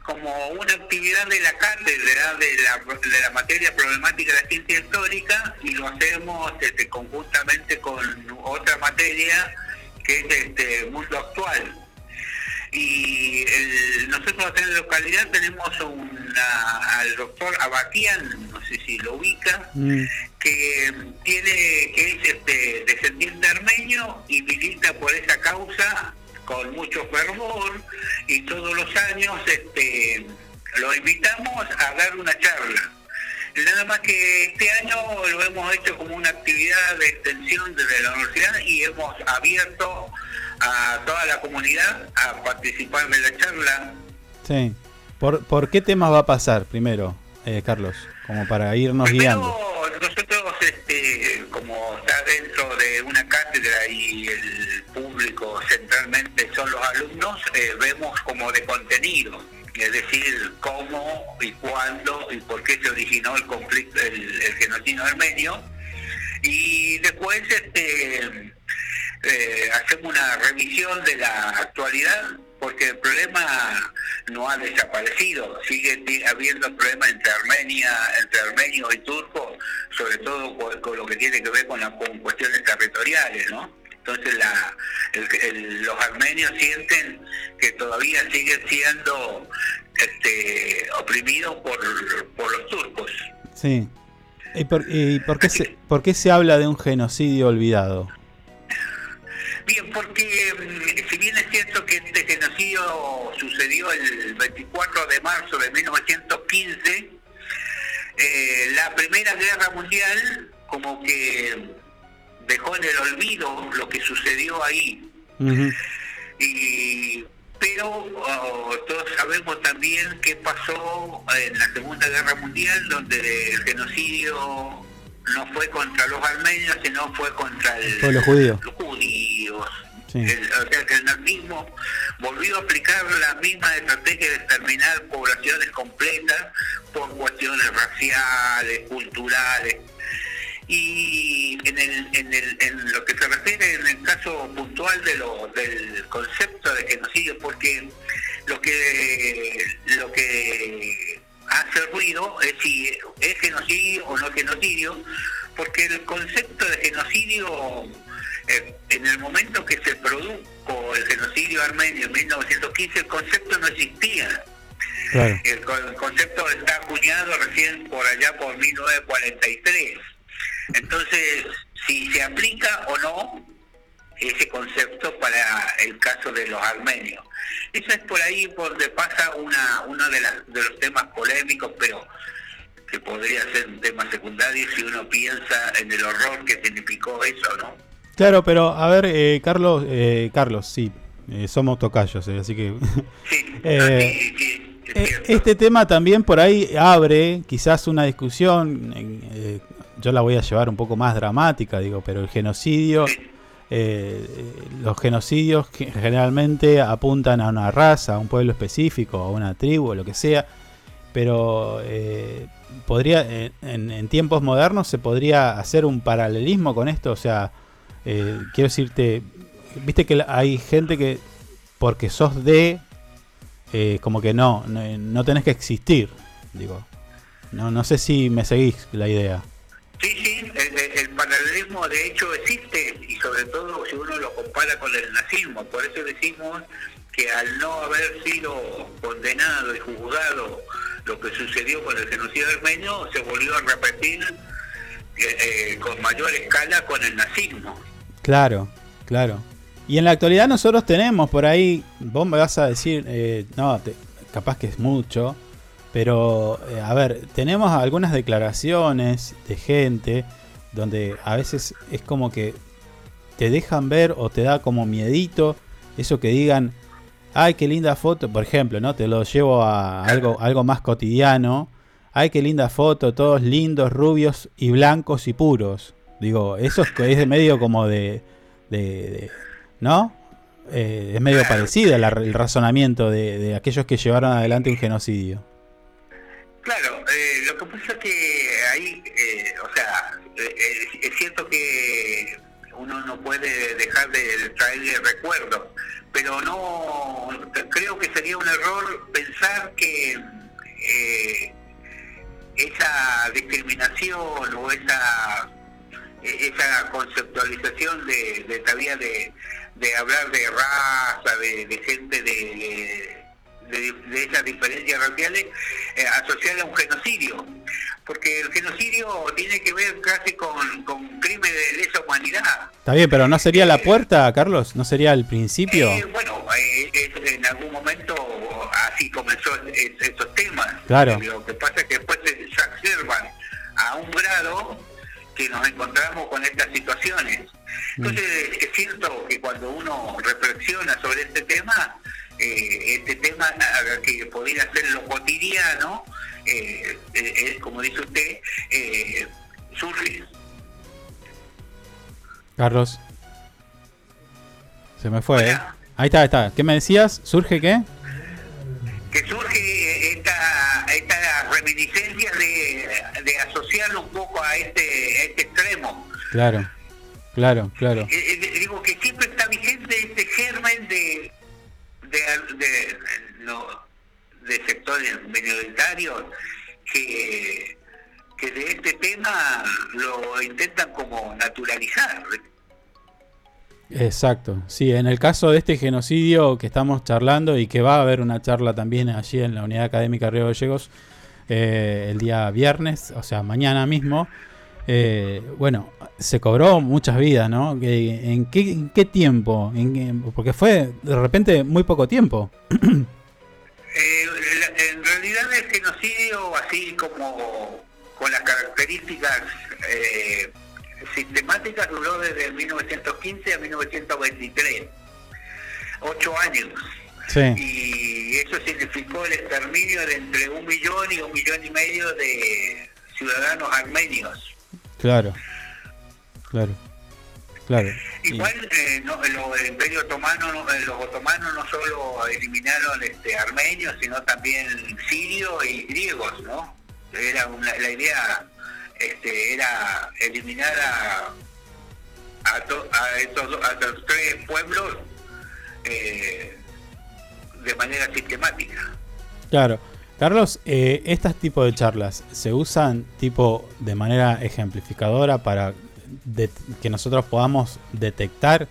como una actividad de la cátedra de la, de la materia problemática de la ciencia histórica y lo hacemos este, conjuntamente con otra materia que es este mundo actual y nosotros en la localidad tenemos al doctor Abatian, no sé si lo ubica, mm. que tiene que es este, descendiente armenio y milita por esa causa con mucho fervor y todos los años este, lo invitamos a dar una charla. Nada más que este año lo hemos hecho como una actividad de extensión desde la universidad y hemos abierto a toda la comunidad a participar de la charla. Sí. ¿Por, ¿por qué temas va a pasar primero, eh, Carlos? Como para irnos guiando. Nosotros, este, como está dentro de una cátedra y el público centralmente son los alumnos, eh, vemos como de contenido es decir, cómo y cuándo y por qué se originó el conflicto, el, el genocidio armenio. Y después este, eh, hacemos una revisión de la actualidad porque el problema no ha desaparecido, sigue habiendo problemas entre Armenia, entre armenios y turcos, sobre todo con, lo que tiene que ver con, las cuestiones territoriales, ¿no? Entonces la, los armenios sienten que todavía siguen siendo este, oprimidos por, por los turcos. Sí. ¿Y por, y por, qué se, por qué se habla de un genocidio olvidado? Sucedió el 24 de marzo de 1915, eh, la Primera Guerra Mundial como que dejó en el olvido lo que sucedió ahí. y, pero oh, todos sabemos también qué pasó en la Segunda Guerra Mundial, donde el genocidio no fue contra los armenios, sino fue contra los judíos. O sea que el nazismo volvió a aplicar la misma estrategia de exterminar poblaciones completas por cuestiones raciales, culturales. Y en, el, en, el, en lo que se refiere en el caso puntual de lo, del concepto de genocidio, porque lo que lo que hace ruido es si es genocidio o no genocidio, porque el concepto de genocidio, eh, en el momento que se produjo el genocidio armenio en 1915, el concepto no existía. El, concepto está acuñado recién por allá por 1943. Entonces, si se aplica o no ese concepto para el caso de los armenios. Eso es por ahí por donde pasa una, uno de, de los temas polémicos, pero que podría ser un tema secundario si uno piensa en el horror que significó eso, ¿no? Claro, pero a ver, eh, Carlos, eh, Carlos, sí, eh, somos tocayos, así que... Sí, sí, eh, este tema también por ahí abre quizás una discusión, eh, yo la voy a llevar un poco más dramática, digo, pero el genocidio, eh, los genocidios generalmente apuntan a una raza, a un pueblo específico, a una tribu, lo que sea, pero podría, en, tiempos modernos se podría hacer un paralelismo con esto, o sea, quiero decirte, viste que hay gente que porque sos de eh, como que no, no, tenés que existir, digo. No, no sé si me seguís la idea. Sí, sí, el, paralelismo de hecho existe y sobre todo si uno lo compara con el nazismo. Por eso decimos que al no haber sido condenado y juzgado lo que sucedió con el genocidio armenio, se volvió a repetir eh, con mayor escala con el nazismo. Claro, claro. Y en la actualidad nosotros tenemos por ahí, vos me vas a decir, eh, no, capaz que es mucho, pero eh, a ver, tenemos algunas declaraciones de gente donde a veces es como que te dejan ver o te da como miedito eso que digan, ay, qué linda foto, por ejemplo, ¿no? Te lo llevo a algo, algo más cotidiano. Ay, qué linda foto, todos lindos, rubios y blancos y puros. Digo, eso es, es medio como de, ¿no? Eh, es medio parecido el razonamiento de, aquellos que llevaron adelante un genocidio. Claro, eh, lo que pasa es que ahí, eh, o sea, es cierto que uno no puede dejar de traerle recuerdos, pero no, creo que sería un error pensar que esa discriminación o esa esa conceptualización de, de todavía de, de hablar de raza, de, gente de, de, esas diferencias raciales, eh, asociadas a un genocidio. Porque el genocidio tiene que ver casi con, con crímenes de lesa humanidad. Está bien, pero ¿no sería la puerta, Carlos? ¿No sería el principio? Eh, bueno, eh, en algún momento así comenzó estos temas. Claro. Lo que pasa es que después se exacerban a un grado que nos encontramos con estas situaciones. Entonces, es cierto que cuando uno reflexiona sobre este tema, eh, este tema que podría ser lo cotidiano, eh, eh, como dice usted, surge. Carlos. Se me fue, Ahí está, ahí está. ¿Qué me decías? ¿Surge qué? Que surge esta, esta reminiscencia de, de asociarlo un poco a este, a este extremo. Claro. Claro, claro. Eh, eh, digo que siempre está vigente este germen de, de, de, sectores minoritarios que, que de este tema lo intentan como naturalizar. Exacto, sí, en el caso de este genocidio que estamos charlando y que va a haber una charla también allí en la Unidad Académica Río Gallegos eh, el día viernes, o sea, mañana mismo, eh, bueno, se cobró muchas vidas, ¿no? ¿En qué, tiempo? porque fue de repente muy poco tiempo. Eh, en realidad el genocidio, así como con las características sistemáticas, duró desde 1915 a 1923. Ocho años. Y eso significó el exterminio de entre un millón y un millón y medio de ciudadanos armenios. Claro, claro, claro. Igual eh, no, el Imperio Otomano, eh, los otomanos no solo eliminaron este, armenios, sino también sirios y griegos, ¿no? Era la idea este, era eliminar a, a, estos, tres pueblos eh, de manera sistemática. Claro. Carlos, eh, ¿estas tipos de charlas se usan tipo de manera ejemplificadora para que nosotros podamos detectar,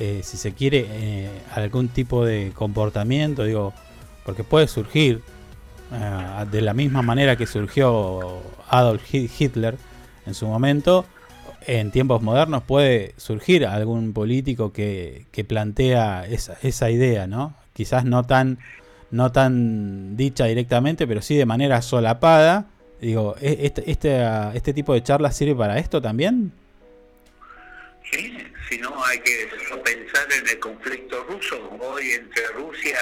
eh, si se quiere, eh, algún tipo de comportamiento? Digo, porque puede surgir eh, de la misma manera que surgió Adolf Hitler en su momento, en tiempos modernos puede surgir algún político que, plantea esa, esa idea, ¿no? Quizás no tan no tan dicha directamente, pero sí de manera solapada. Digo, ¿e-, ¿este, este, este tipo de charlas sirve para esto también? Sí, si no hay que pensar en el conflicto ruso. Hoy entre Rusia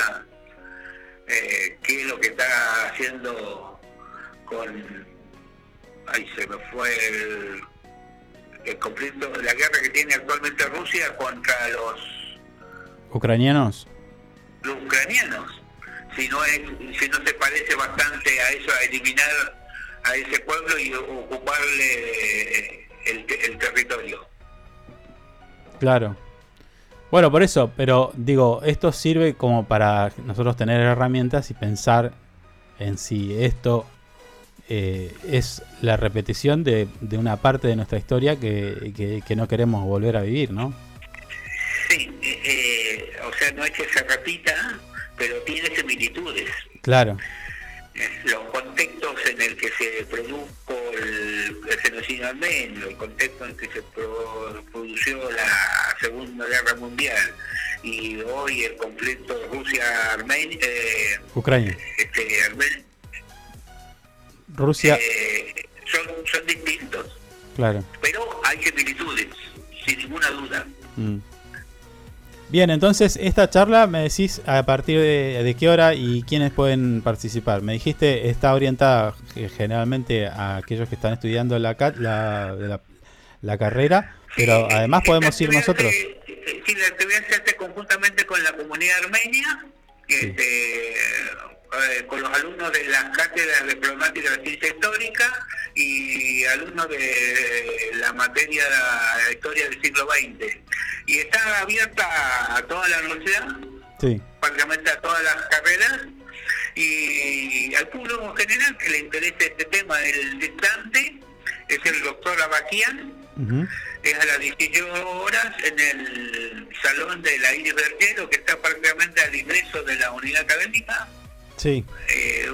eh, qué es lo que está haciendo con... Ahí se me fue el, el conflicto, la guerra que tiene actualmente Rusia contra los ucranianos. Los ucranianos. Si no es, si no se parece bastante a eso, a eliminar a ese pueblo y ocuparle el, el territorio. Claro. Bueno, por eso, pero digo, esto sirve como para nosotros tener herramientas y pensar en si esto eh, es la repetición de, de, una parte de nuestra historia que, que, no queremos volver a vivir, ¿no? Sí, eh, eh, o sea, no es que se repita, pero tiene similitudes. Claro los contextos en el que se produjo el, genocidio armenio, el contexto en que se produjo la Segunda Guerra Mundial y hoy el conflicto Rusia-Armenia, eh, Ucrania, este, Rusia, eh, son, son distintos, claro, pero hay similitudes, sin ninguna duda. Mm. Bien, entonces esta charla me decís a partir de, qué hora y quiénes pueden participar. Me dijiste está orientada generalmente a aquellos que están estudiando la, la, la, carrera, pero además podemos ir nosotros. Sí, la actividad se hace conjuntamente con la comunidad armenia, este, eh, con los alumnos de las cátedras diplomáticas de ciencia histórica y alumnos de la materia de historia del siglo XX y está abierta a toda la universidad, prácticamente a todas las carreras. Y al público en general que le interese este tema del distante es el doctor Abaquian, es a las 18 horas en el salón de la Iris Berquero, que está prácticamente al ingreso de la unidad académica. Sí. Eh,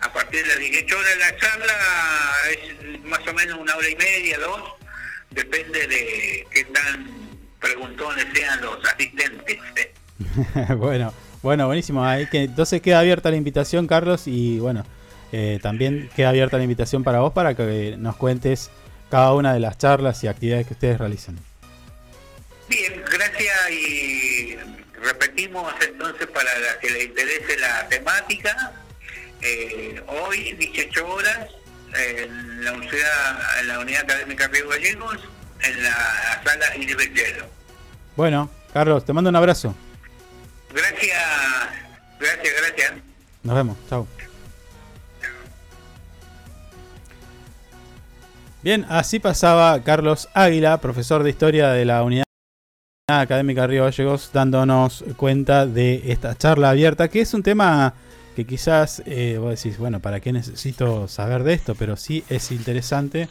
a partir de las 18 horas la charla es más o menos una hora y media, dos, depende de qué tan preguntones sean los asistentes. bueno, bueno, buenísimo. Ahí que, entonces queda abierta la invitación, Carlos, y bueno, eh, también queda abierta la invitación para vos para que nos cuentes cada una de las charlas y actividades que ustedes realizan. Bien, gracias y repetimos entonces para la que le interese la temática. Eh, hoy, 18 horas, en la, universidad, en la Unidad Académica Río Gallegos, en la sala Iris Bueno, Carlos, te mando un abrazo. Gracias, gracias, gracias. Nos vemos, chao. Bien, así pasaba Carlos Águila, profesor de historia de la Unidad Académica Río Gallegos, dándonos cuenta de esta charla abierta, que es un tema que quizás eh, vos decís, bueno, ¿para qué necesito saber de esto? Pero sí es interesante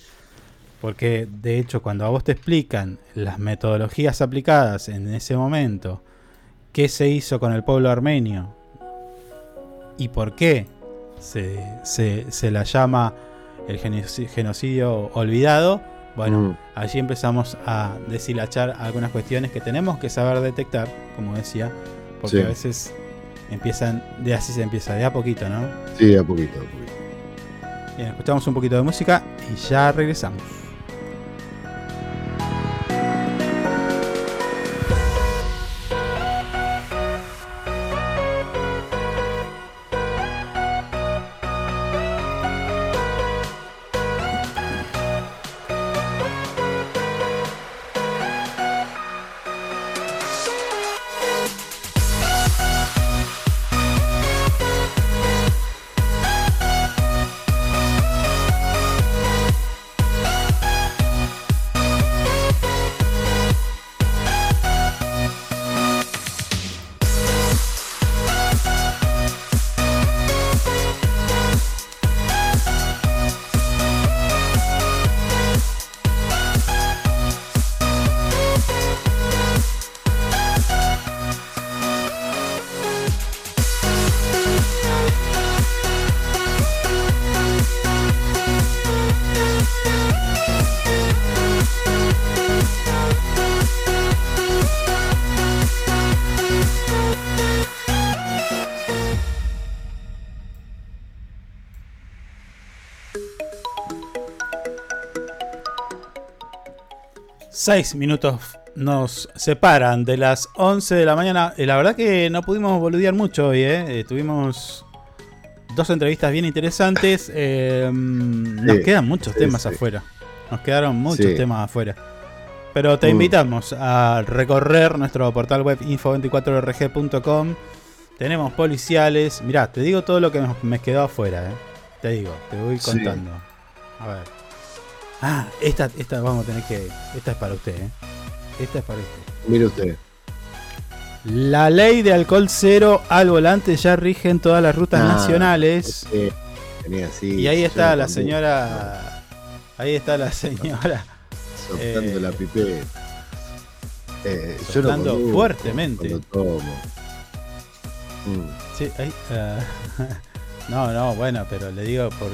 porque de hecho cuando a vos te explican las metodologías aplicadas en ese momento, qué se hizo con el pueblo armenio y por qué se, se, la llama el genocidio olvidado, bueno, mm. allí empezamos a deshilachar algunas cuestiones que tenemos que saber detectar, como decía, porque a veces empiezan, de así se empieza, de a poquito, ¿no? Sí, de a poquito, de a poquito. Bien, escuchamos un poquito de música y ya regresamos. Seis minutos nos separan de las 11 de la mañana. Y la verdad que no pudimos boludear mucho hoy, ¿eh? eh tuvimos dos entrevistas bien interesantes. Eh, nos quedan muchos temas afuera. Nos quedaron muchos temas afuera. Pero te mm. invitamos a recorrer nuestro portal web info24rg.com. Tenemos policiales. Mirá, te digo todo lo que me quedó afuera. ¿eh? Te digo, te voy contando. A ver. Ah, esta, esta vamos a tener que. Esta es para usted, ¿eh? Esta es para usted. Mire usted. La ley de alcohol cero al volante ya rige en todas las rutas ah, nacionales. y ahí está la señora. Ahí está la señora. Soltando la pipé. Eh, fuertemente. Mm. Sí, ahí. Ah, no, no, bueno, pero le digo por.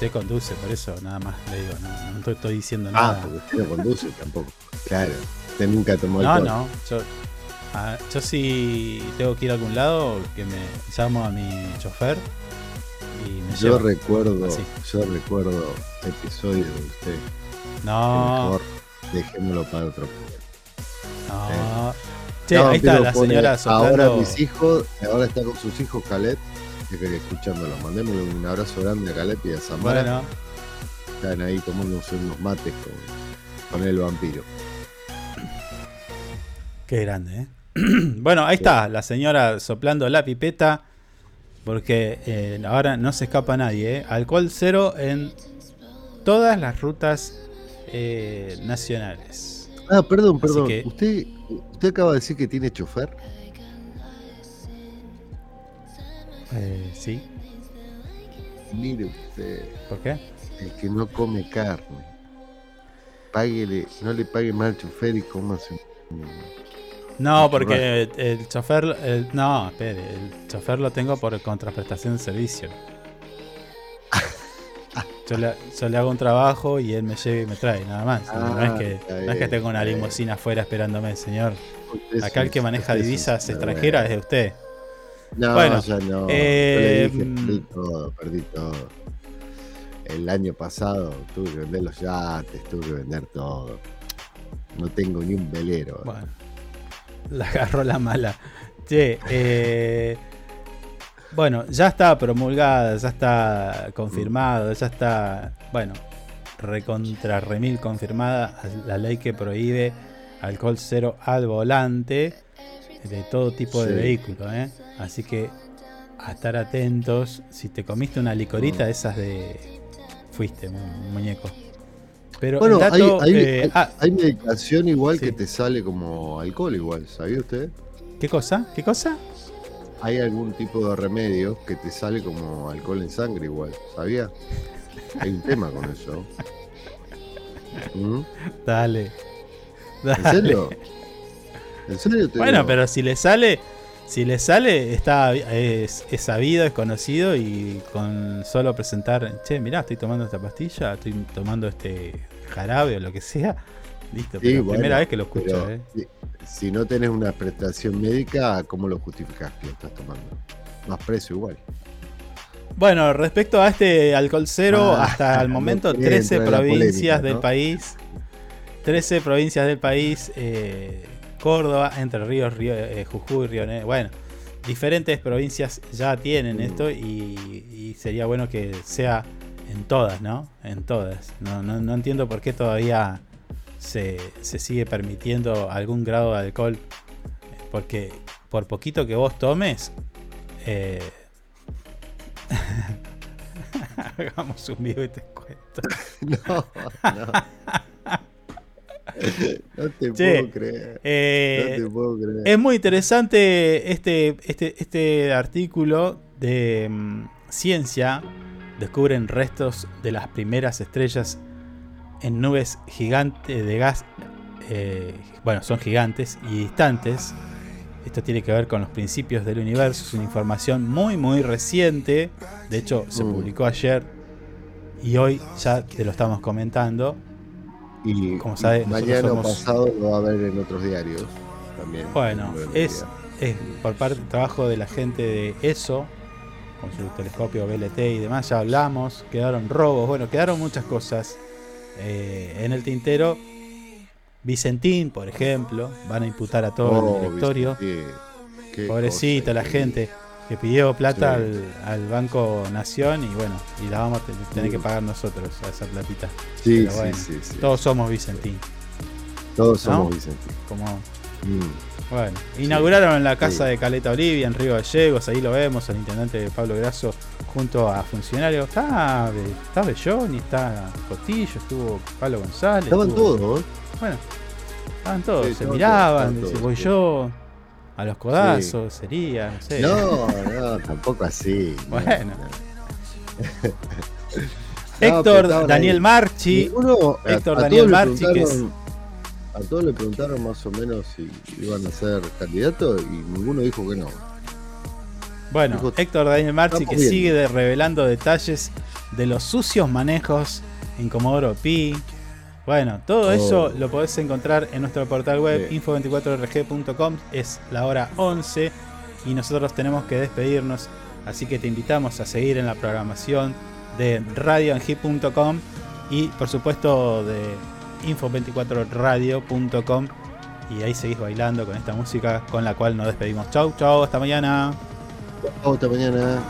Usted conduce, por eso nada más le digo, no, no estoy diciendo ah, nada. Ah, porque usted no conduce tampoco. Claro, usted nunca tomó No, no, yo, ah, yo si tengo que ir a algún lado, que me llamo a mi chofer y me Yo recuerdo, yo recuerdo episodios de usted. No. Mejor dejémoslo para otro. No. Che, ahí está la señora Ahora mis hijos, ahora está con sus hijos Caleb, que quería escuchándolo. Mandémosle un abrazo grande a Caleb y a Samara. Bueno. Están ahí tomándose unos mates con, con el vampiro. Qué grande, ¿eh? bueno, ahí está, la señora soplando la pipeta. Porque eh, ahora no se escapa nadie, ¿eh? Alcohol cero en todas las rutas eh, nacionales. Ah, perdón, perdón. ¿Usted, ¿Usted acaba de decir que tiene chofer? Eh, sí. Mire usted. ¿Por qué? El que no come carne. Páguele, no le pague mal al chofer y coma su no, porque el, chofer, no, espere, el chofer lo tengo por contraprestación de servicio. Yo le, hago un trabajo y él me lleva y me trae, nada más. no, es que, no es que tengo una limusina afuera esperándome, señor. Acá el que maneja divisas extranjeras es usted. No, bueno, ya no. Eh, perdí todo, perdí todo. El año pasado tuve que vender los yates, tuve que vender todo. No tengo ni un velero. Bueno la agarró la mala. Che, eh, bueno, ya está promulgada, ya está confirmado, ya está, bueno, recontra remil confirmada la ley que prohíbe alcohol cero al volante de todo tipo de vehículo, ¿eh? Así que a estar atentos. Si te comiste una licorita, mm. esas de. Fuiste, muñeco. Pero bueno, eh, ah, hay, medicación igual que te sale como alcohol igual, ¿sabía usted? ¿Qué cosa? ¿Qué cosa? Hay algún tipo de remedio que te sale como alcohol en sangre igual, ¿sabía? Hay un tema con eso. ¿Mm? Dale. ¿En serio? ¿En serio Bueno, pero si le sale, si le sale, está es, es, sabido, es conocido y con solo presentar, che, mirá, estoy tomando esta pastilla, estoy tomando este jarabe o lo que sea. Listo, primera vez que lo escucho. ¿eh? Si no tenés una prestación médica, ¿cómo lo justificás que lo estás tomando? Más precio igual. Bueno, respecto a este alcohol cero, ah, hasta el momento 13 provincias del país. 13 provincias del país. Eh, Córdoba, Entre Ríos, eh, Jujuy, Río Negro. Bueno, diferentes provincias ya tienen mm. esto y, sería bueno que sea en todas, ¿no? En todas. No, no, entiendo por qué todavía se, sigue permitiendo algún grado de alcohol. Porque por poquito que vos tomes, eh... hagamos un video y te cuento. no, no. no te puedo creer. Eh, no te puedo creer. Es muy interesante este, este, este artículo de mm, ciencia descubren restos de las primeras estrellas en nubes gigantes de gas. Eh, bueno, son gigantes y distantes. Esto tiene que ver con los principios del universo. Es una información muy, muy reciente. De hecho, se mm. publicó ayer y hoy ya te lo estamos comentando. Y como sabes, mañana pasado lo va a ver en otros diarios también. Bueno, es, es por parte del trabajo de la gente de ESO, con su telescopio BLT y demás, ya hablamos, quedaron robos, bueno, quedaron muchas cosas eh, en el tintero. Vicentín, por ejemplo, van a imputar a todo el oh, directorio. Pobrecito la gente que pidió plata al, Banco Nación y bueno, y la vamos a tener que pagar nosotros a esa platita. Sí, sí, sí, Todos somos Vicentín. Todos somos Vicentín. Como, mm. Bueno, inauguraron la casa de Caleta Olivia en Río Gallegos, ahí lo vemos, el intendente Pablo Grasso junto a funcionarios. Está, está Belloni, está Cotillo, estuvo Pablo González. Estaban todos, Bueno, estaban todos, se miraban, voy yo a los codazos, sería, no sé. No, no, tampoco así. Bueno. Héctor Daniel Marchi. Héctor Daniel Marchi, que es a todos le preguntaron más o menos si iban a ser candidatos y ninguno dijo que no. Bueno, Héctor Daniel Marchi que sigue revelando detalles de los sucios manejos en Comodoro Pi. Bueno, todo eso lo podés encontrar en nuestro portal web info24rg.com. Es la hora 11 y nosotros tenemos que despedirnos. Así que te invitamos a seguir en la programación de radioangi.com y por supuesto de info24radio.com y ahí seguís bailando con esta música con la cual nos despedimos. Chau, chau, hasta mañana. Chau, hasta mañana.